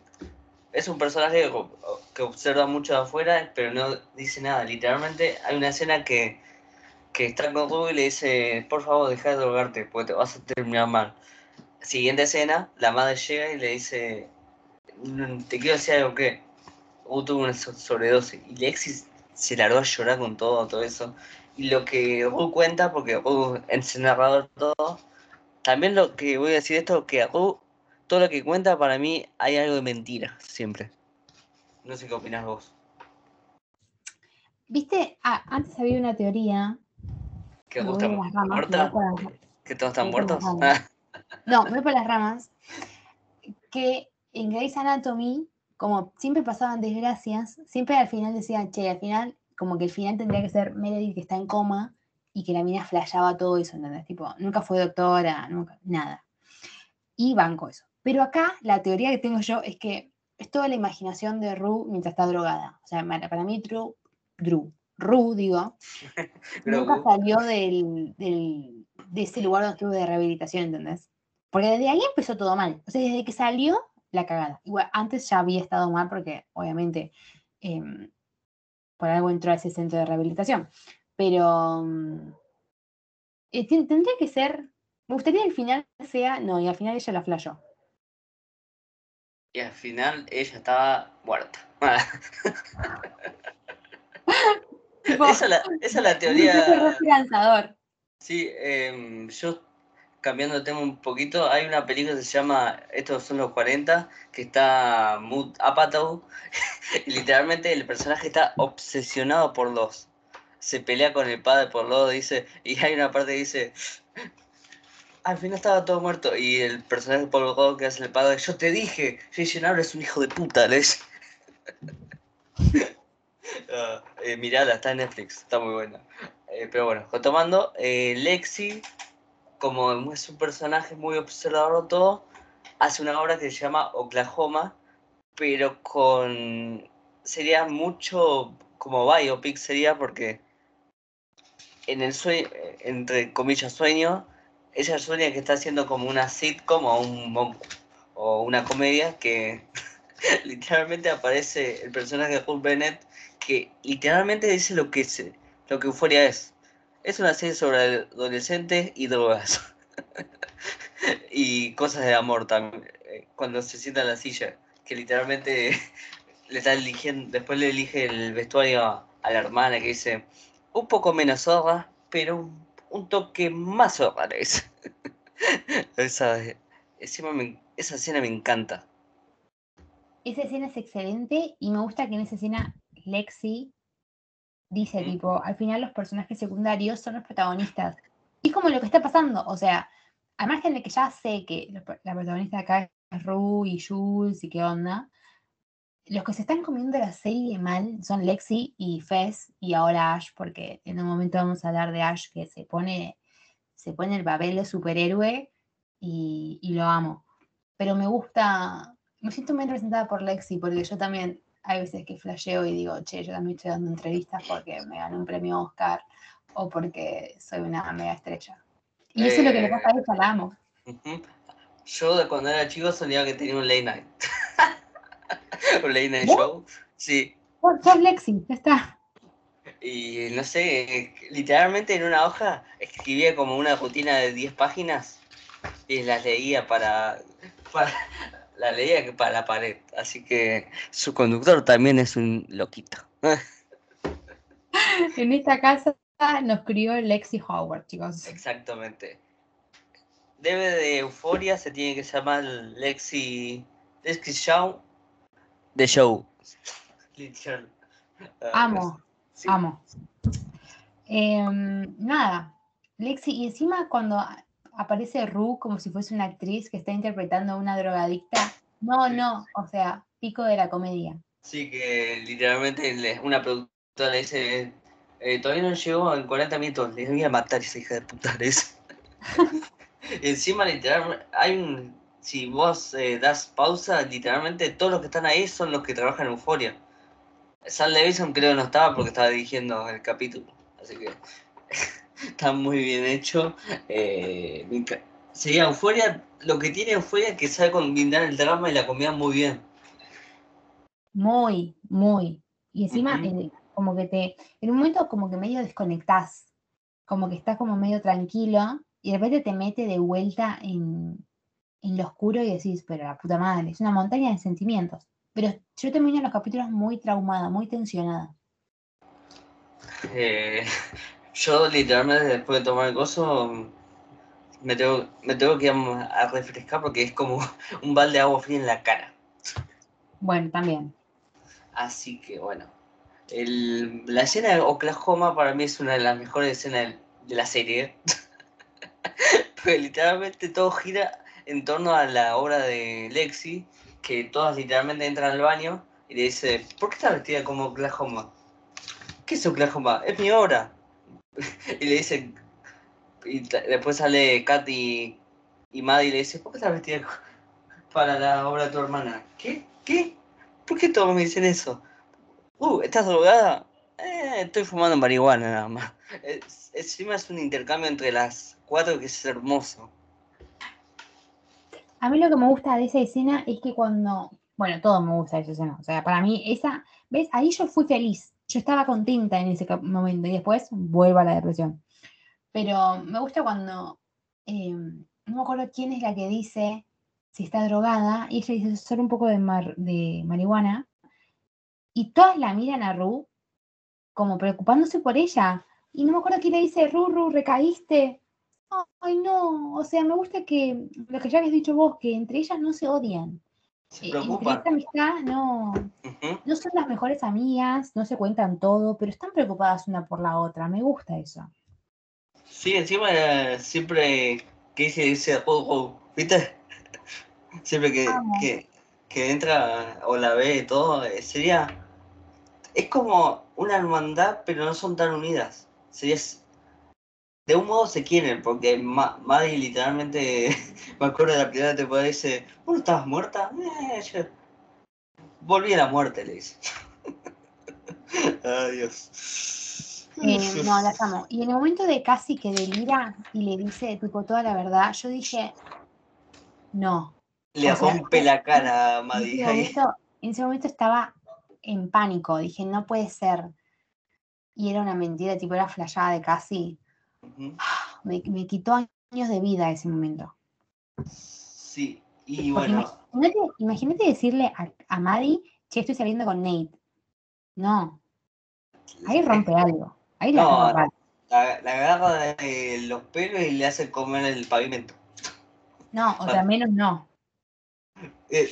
es un personaje que, que observa mucho de afuera, pero no dice nada. Literalmente hay una escena que, que está con Ruby y le dice, por favor, deja de drogarte, porque te vas a terminar mal. Siguiente escena, la madre llega y le dice, "Mm, te quiero decir algo que Ru tuvo una so- sobredosis. Y Lexi se largó a llorar con todo, todo eso. Y lo que Ru cuenta, porque Ru es el narrador todo, también lo que voy a decir esto, que Ru todo lo que cuenta para mí hay algo de mentira, siempre. No sé qué opinas vos. Viste, Ah, antes había una teoría. ¿Que ¿Que todos están muertos? No, me voy por las ramas. Que en Grey's Anatomy como siempre pasaban desgracias, siempre al final decían, che, al final, como que el final tendría que ser Meredith que está en coma y que la mina flashaba todo eso, ¿entendés? Tipo, nunca fue doctora, nunca, nada. Y banco eso. Pero acá la teoría que tengo yo es que es toda la imaginación de Ru mientras está drogada. O sea, para mí, Drew, Drew, Ru, digo, nunca salió del, del, de ese lugar donde estuvo de rehabilitación, ¿entendés? Porque desde ahí empezó todo mal. O sea, desde que salió, la cagada. Igual, antes ya había estado mal porque, obviamente, em, por algo entró a ese centro de rehabilitación. Pero mm, eh, tendría que ser. Me gustaría que al final sea. No, y al final ella la flayó. Y al final ella estaba muerta. esa, es la teoría. Sí, eh, yo cambiando de tema un poquito, hay una película que se llama Estos son los 40, que está Mood Apatow, literalmente el personaje está obsesionado por los. Se pelea con el padre por los, dice, y hay una parte que dice, al final estaba todo muerto, y el personaje por los que hace el padre, yo te dije, Jason ahora es un hijo de puta, ¿les? uh, eh, mirala, está en Netflix, está muy buena. Eh, pero bueno, retomando, eh, Lexi como es un personaje muy observador todo, hace una obra que se llama Oklahoma, pero con... sería mucho como biopic, sería porque en el sueño, entre comillas sueño, ella sueña que está haciendo como una sitcom o, un, o una comedia que literalmente aparece el personaje de Paul Bennett que literalmente dice lo que, se, lo que Euforia es. Es una serie sobre adolescentes y drogas. y cosas de amor también. Eh, cuando se sienta en la silla, que literalmente le está eligiendo, después le elige el vestuario a, la hermana que dice un poco menos zorra, pero un, toque más zorra esa, esa escena me encanta. Esa escena es excelente y me gusta que en esa escena Lexi dice, tipo, al final los personajes secundarios son los protagonistas. Y es como lo que está pasando, o sea, al margen de que ya sé que la protagonista de acá es Rue y Jules y qué onda, los que se están comiendo la serie mal son Lexi y Fez y ahora Ash, porque en un momento vamos a hablar de Ash que se pone, se pone el papel de superhéroe y, y lo amo. Pero me gusta, me siento muy representada por Lexi, porque yo también hay veces que flasheo y digo, che, yo también estoy dando entrevistas porque me gané un premio Oscar o porque soy una mega estrella. Y eso es lo que le pasa a ella, la amo. Yo de cuando era chico soñaba que tenía un late night. un late night show. Sí. Sos Lexi, ya está. Y no sé, literalmente en una hoja escribía como una rutina de 10 páginas y las leía para, para, la leía para la pared, así que su conductor también es un loquito. en esta casa nos crió Lexi Howard, chicos. Exactamente. Debe de euforia, se tiene que llamar Lexi. Lexi Show. The Show. Ah, amo, amo. Em, nada, Lexi, y encima cuando aparece Ru como si fuese una actriz que está interpretando a una drogadicta. No, no, o sea, pico de la comedia. Sí, que literalmente una productora le dice, eh, todavía no llegó en 40 minutos, le voy a matar a esa hija de puta. Encima, literalmente, hay un, si vos eh, das pausa, literalmente todos los que están ahí son los que trabajan en Euforia. Sal Levison creo que no estaba porque estaba dirigiendo el capítulo, así que... está muy bien hecho. Eh, sería Euforia, lo que tiene Euforia es que sabe combinar el drama y la comida muy bien. Muy, muy. Y encima, como que te, en un momento como que medio desconectás, como que estás como medio tranquilo y de repente te mete de vuelta en, en lo oscuro y decís, pero la puta madre, es una montaña de sentimientos. Pero yo termino los capítulos muy traumada, muy tensionada. Eh, yo literalmente después de tomar el gozo me tengo, me tengo que ir a refrescar porque es como un balde de agua fría en la cara. Bueno, también. Así que bueno. la escena de Oklahoma para mí es una de las mejores escenas de, la serie. porque literalmente todo gira en torno a la obra de Lexi, que todas literalmente entran al baño y le dice, ¿por qué estás vestida como Oklahoma? ¿Qué es Oklahoma? Es mi obra. y le dice, y después sale Katy y Maddie le dice, ¿por qué estás vestida para la obra de tu hermana? ¿Qué? ¿Qué? ¿Por qué todos me dicen eso? Uh, ¿estás drogada? Eh, estoy fumando marihuana nada más. Es, encima es un intercambio entre las cuatro que es hermoso. A mí lo que me gusta de esa escena es que cuando, bueno, todo me gusta de esa escena, o sea, para mí esa, ¿ves? Ahí yo fui feliz, yo estaba contenta en ese momento y después vuelvo a la depresión. Pero me gusta cuando, em, no me acuerdo quién es la que dice si está drogada y ella dice solo un poco de, de marihuana y todas la miran a Ru como preocupándose por ella. Y no me acuerdo quién le dice, Ru, Ru, recaíste. Ay, no, o sea, me gusta que lo que ya habías dicho vos, que entre ellas no se odian. Se eh, preocupan. amistad no, no son las mejores amigas, no se cuentan todo, pero están preocupadas una por la otra. Me gusta eso. Sí, encima siempre que dice, dice, oh, oh, ¿viste? Siempre que, que, que, entra o la ve y todo, eh, sería. Es como una hermandad, pero no son tan unidas. Sería de un modo se quieren, porque Maddie literalmente, me acuerdo de la primera temporada, dice, ¿vos estabas muerta? Eh, Volví a la muerte, le dice. Adiós. Eh, no, la amo. Y en el momento de casi que delira y le dice tipo toda la verdad, yo dije, no. Le rompe la cara a Maddie. En ese, momento, estaba en pánico, dije, no puede ser. Y era una mentira, tipo era flashada de casi me, quitó años de vida ese momento. Sí, y bueno. Imagínate, decirle a, a Maddie, che, estoy saliendo con Nate. No. Ahí rompe algo. Ahí la, agarra de los pelos y le hace comer el pavimento. No, o sea, menos no. Eh,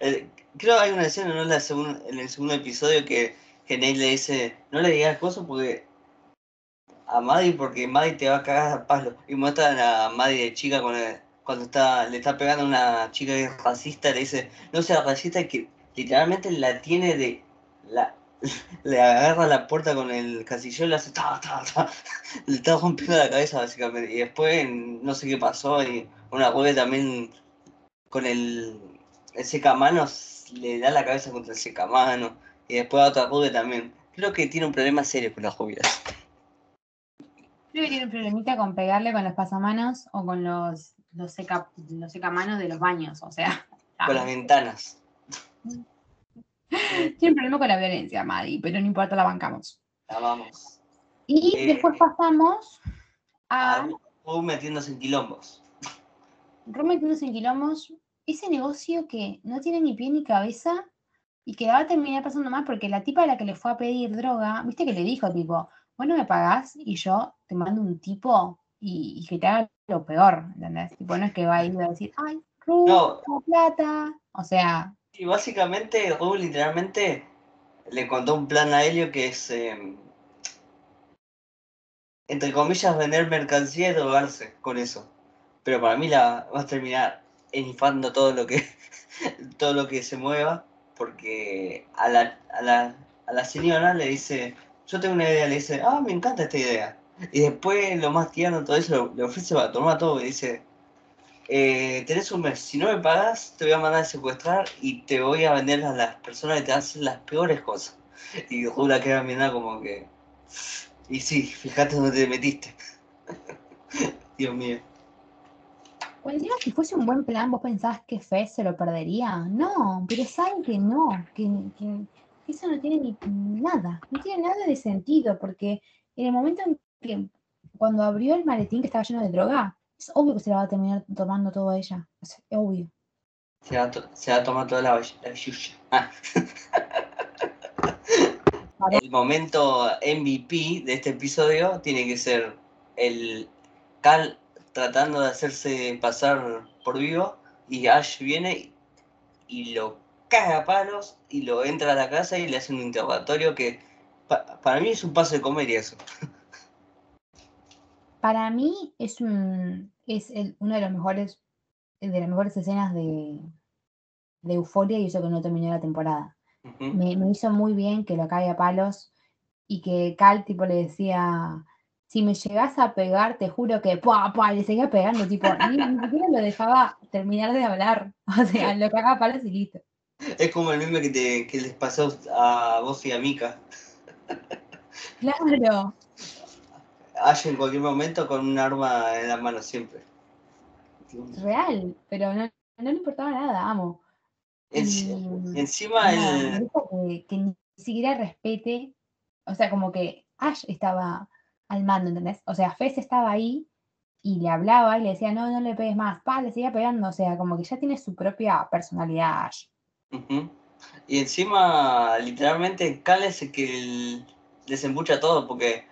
eh, creo que hay una escena ¿no? en, el segundo episodio que, que Nate le dice, no le digas cosas porque a Maddie porque Maddie te va a cagar a palo. Y muestran a Maddie de chica cuando está, le está pegando a una chica que es racista, le dice, no sea racista, que literalmente la tiene de. La, le agarra la puerta con el casillero y le hace ta, ta, ta. Le está rompiendo la cabeza básicamente. Y después no sé qué pasó. Y una rubia también con el, el secamanos le da la cabeza contra el secamanos. Y después a otra rubia también. Creo que tiene un problema serio con las rubias. Creo que tiene un problemita con pegarle con los pasamanos o con los, los, seca, los secamanos de los baños, o sea. Con las ventanas. Tiene un problema con la violencia, Madi, pero no importa, la bancamos. La vamos. Y eh, después pasamos a. Ru metiéndose en quilombos. Ru metiéndose en quilombos. Ese negocio que no tiene ni pie ni cabeza y que va a terminar pasando más porque la tipa a la que le fue a pedir droga, viste que le dijo, tipo, bueno, me pagás y yo te mando un tipo y, que te haga lo peor, ¿entendés? Tipo, no es que va a ir a decir, ay, Ru, no. plata. O sea. Y básicamente, Ru literalmente le contó un plan a Helio que es, em, entre comillas, vender mercancía y drogarse con eso. Pero para mí la vas a terminar enifando todo lo que todo lo que se mueva, porque a la, a la, a la señora le dice, yo tengo una idea, le dice, ah, me encanta esta idea. Y después lo más tierno, todo eso, le ofrece para tomar todo y dice, eh, tenés un mes, si no me pagas, te voy a mandar a secuestrar y te voy a vender a las personas que te hacen las peores cosas. Y Jula queda mirando como que, y sí, fíjate dónde te metiste. Dios mío. Pues si fuese un buen plan, ¿vos pensás que Fe se lo perdería? No, pero saben que no, que, que eso no tiene ni nada, no tiene nada de sentido, porque en el momento en que cuando abrió el maletín que estaba lleno de droga, es obvio que se la va a terminar tomando todo ella, es obvio. Se va, a tomar toda la, ah. el momento MVP de este episodio tiene que ser el Cal tratando de hacerse pasar por vivo y Ash viene y lo caga palos y lo entra a la casa y le hace un interrogatorio que para mí es un paso de comedia eso. Para mí es un es uno de los mejores de las mejores escenas de, de euforia y eso que no terminó la temporada. Me, me hizo muy bien que lo cague a palos y que Cal tipo le decía, si me llegas a pegar, te juro que ¡pua, pua! le seguía pegando, tipo, ni, ni siquiera lo dejaba terminar de hablar. O sea, lo cagaba a palos y listo. Es como el meme que, te, que les pasó a vos y a Mika. Claro. Ash en cualquier momento con un arma en la mano siempre. real, pero no, no le importaba nada, amo. Y encima nada, el, que ni siquiera respete, o sea, como que Ash estaba al mando, ¿entendés? O sea, Fez estaba ahí y le hablaba y le decía, no, no le pegues más, pa, le seguía pegando, o sea, como que ya tiene su propia personalidad Ash. Y encima, literalmente, Cal es el que desembucha todo, porque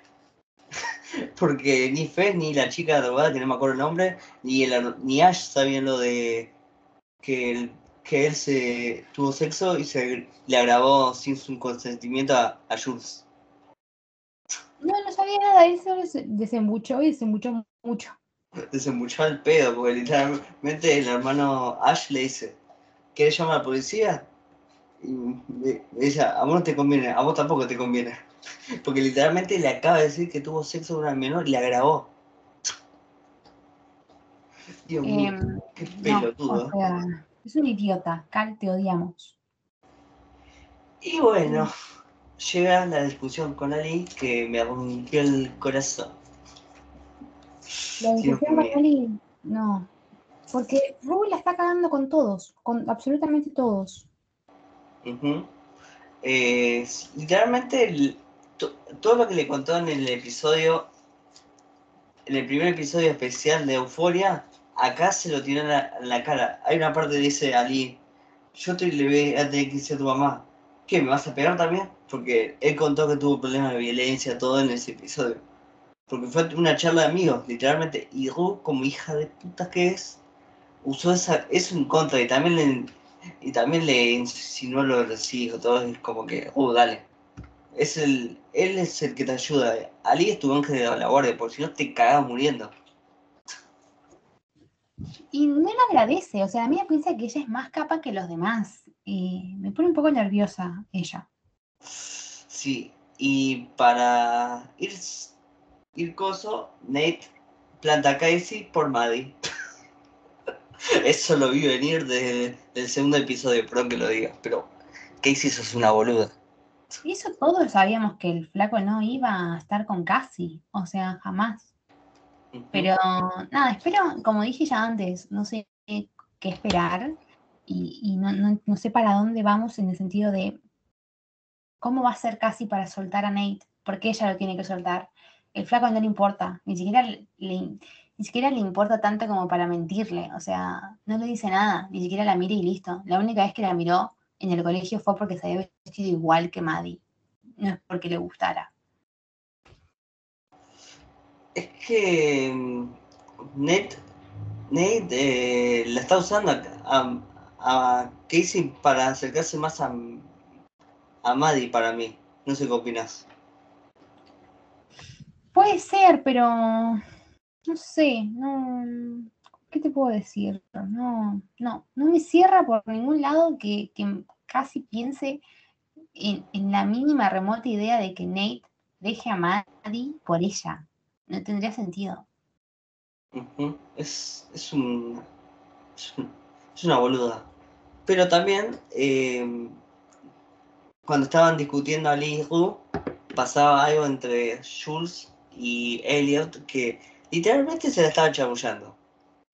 porque ni Fez ni la chica drogada, que no me acuerdo el nombre, ni, el, ni Ash sabían lo de que, el- que él se tuvo sexo y se le agravó sin su consentimiento a, a Jules. No, no sabía nada, él solo se desembuchó y desembuchó mucho. Desembuchó el pedo, porque literalmente el hermano Ash le dice, ¿quieres llamar a la policía? Y dice, a vos no te conviene, a vos tampoco te conviene. Porque literalmente le acaba de decir que tuvo sexo con una menor y le agravó. Dios mío, Em, qué no, pelotudo. o sea, es un idiota, Cal, te odiamos. Y bueno, llega la discusión con Ali que me rompió el corazón. La discusión con. Ali, no. Porque Ruby la está cagando con todos, con absolutamente todos. Eh, literalmente, to- todo lo que le contó en el episodio, en el primer episodio especial de Euforia, acá se lo tiró en la, en la cara. Hay una parte que dice Ali, yo te le voy a tener que decir a tu mamá, ¿qué, me vas a pegar también? Porque él contó que tuvo problemas de violencia, todo en ese episodio. Porque fue una charla de amigos, literalmente. Y Ru, como hija de puta que es, usó esa, eso en contra y también le, y también le insinuó lo de los hijos, todo es como que, uh, dale. Es el, él es el que te ayuda. Ali es tu ángel de la guardia, porque si no te cagas muriendo. Y no le agradece, o sea, a mí me piensa que ella es más capa que los demás. Y me pone un poco nerviosa ella. Sí, y para ir, ir coso, Nate planta a Casey por Maddie. Eso lo vi venir desde el segundo episodio, perdón que lo diga, pero Casey sos una boluda. Y eso todos sabíamos que el flaco no iba a estar con Cassie, o sea, jamás. Pero nada, espero, como dije ya antes, no sé qué esperar y, y no, no- no sé para dónde vamos en el sentido de cómo va a ser Cassie para soltar a Nate, porque ella lo tiene que soltar. El flaco no le importa, ni siquiera le, le- ni siquiera le importa tanto como para mentirle, o sea, no le dice nada, ni siquiera la mira y listo. La única vez que la miró en el colegio fue porque se había vestido igual que Maddie, no es porque le gustara. Es que mm, Nate, Nate eh, la está usando a, a- a Casey para acercarse más a, a Maddie para mí. No sé qué opinas. Puede ser, pero no sé, no. ¿Qué te puedo decir? No, no, no me cierra por ningún lado que, que casi piense en, en la mínima remota idea de que Nate deje a Maddie por ella. No tendría sentido. Es, es, un, es, un- es una boluda. Pero también, eh, cuando estaban discutiendo a y Ru, pasaba algo entre Jules y Elliot que literalmente se la estaba chamullando.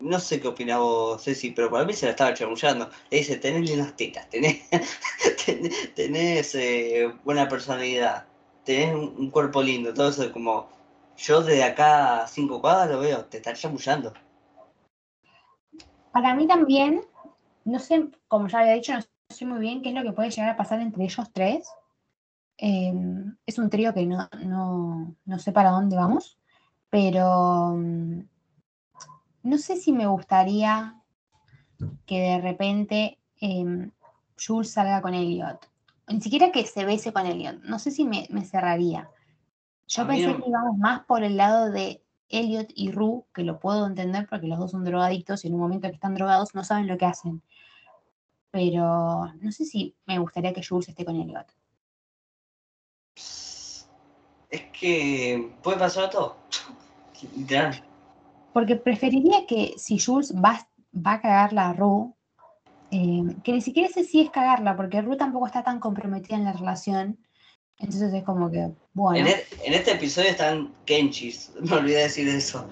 No sé qué opinás vos, Ceci, pero para mí se la estaba chamullando. Le dice, tenés lindas tetas, tenés, tenés, eh, buena personalidad, tenés un, cuerpo lindo, todo eso como... Yo desde acá a cinco cuadras lo veo, te está chamullando. Para mí también, no sé, como ya había dicho, no sé muy bien qué es lo que puede llegar a pasar entre ellos tres. Eh, es un trío que no, no, no sé para dónde vamos, pero mm, no sé si me gustaría que de repente em, Jules salga con Elliot. Ni siquiera que se bese con Elliot. No sé si me, me cerraría. Yo pensé que íbamos más por el lado de Elliot y Rue, que lo puedo entender porque los dos son drogadictos y en un momento que están drogados no saben lo que hacen. pero no sé si me gustaría que Jules esté con Elliot. Es que puede pasar todo. Literal. Porque preferiría que si Jules va, va a cagarla a Rue, eh, que ni siquiera sé si es cagarla, porque Rue tampoco está tan comprometida en la relación. Entonces es como que, bueno. En, e- en este episodio están Kenchis. Me olvidé decir eso.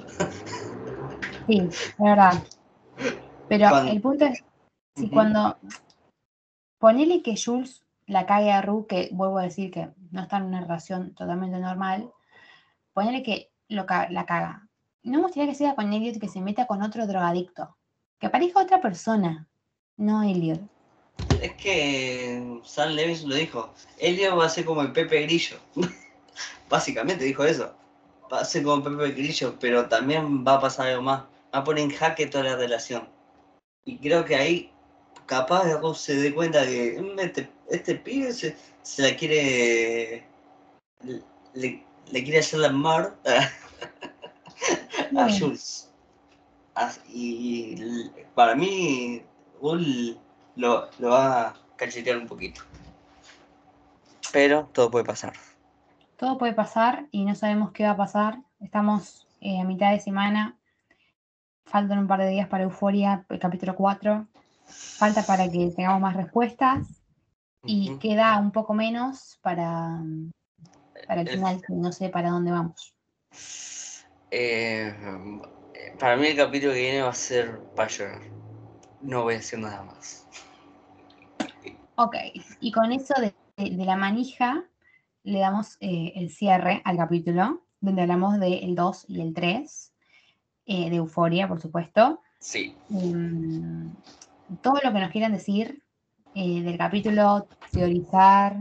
Sí, es verdad. Pero Cuando- el punto es, si cuando ponele que Jules la cague a Rue, que vuelvo a decir que no está en una relación totalmente normal, ponele que lo ca- la caga. No me gustaría que sea con Elliot que se meta con otro drogadicto. Que parezca otra persona, no Elliot. Es que Sam Levis lo dijo. Elliot va a ser como el Pepe Grillo. Básicamente dijo eso. Va a ser como Pepe Grillo, pero también va a pasar algo más. Va a poner en jaque toda la relación. Y creo que ahí capaz Rose se dé cuenta que "Mm, este, este pibe se, la quiere. Le quiere hacer la mar a. Jules. Y para mí, Bull lo, lo va a cachetear un poquito. Pero todo puede pasar. Todo puede pasar y no sabemos qué va a pasar. Estamos eh, a mitad de semana. Faltan un par de días para Euforia, el capítulo 4. Falta para que tengamos más respuestas. Y queda un poco menos para, para el final, que no sé para dónde vamos. Eh, para mí el capítulo que viene va a ser para llorar. No voy a decir nada más. Ok, y con eso de, de- de la manija, le damos eh, el cierre al capítulo, donde hablamos del 2 y el 3, eh, de Euforia, por supuesto. Sí. Mm, todo lo que nos quieran decir del capítulo, teorizar,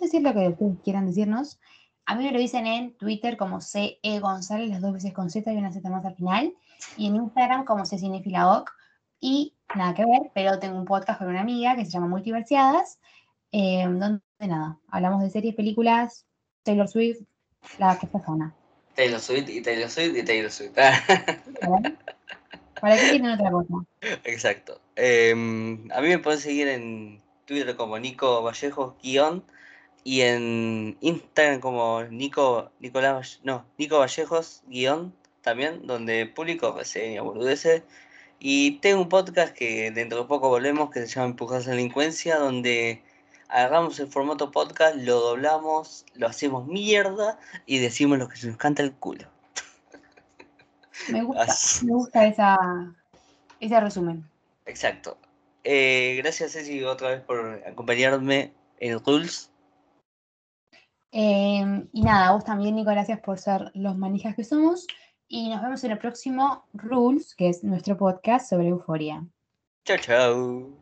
decir lo que ustedes quieran decirnos. A mí me lo dicen en Twitter como CE González, las dos veces con Z y una Z más al final, y en Instagram como C Cinefiladoc. Y nada que ver, pero tengo un podcast con una amiga que se llama Multiversiadas, eh, donde nada, hablamos de series, películas, Taylor Swift, la que zona. Taylor Swift y Taylor Swift y Taylor Swift. ¿Vale? ¿Para qué tienen otra cosa? Exacto. Em, a mí me pueden seguir en Twitter como Nico Vallejos guion y en Instagram como Nico Nicolás no Nico Vallejos guion también donde publico reseñas boludeces y tengo un podcast que dentro de poco volvemos que se llama Empujas a la Delincuencia donde agarramos el formato podcast lo doblamos lo hacemos mierda y decimos lo que se nos canta el culo Me gusta, Así. me gusta esa, ese resumen. Exacto. Eh, gracias Ceci otra vez por acompañarme en Rules. Eh, y nada, vos también, Nico, gracias por ser los manijas que somos. Y nos vemos en el próximo Rules, que es nuestro podcast sobre euforia. Chao, chao.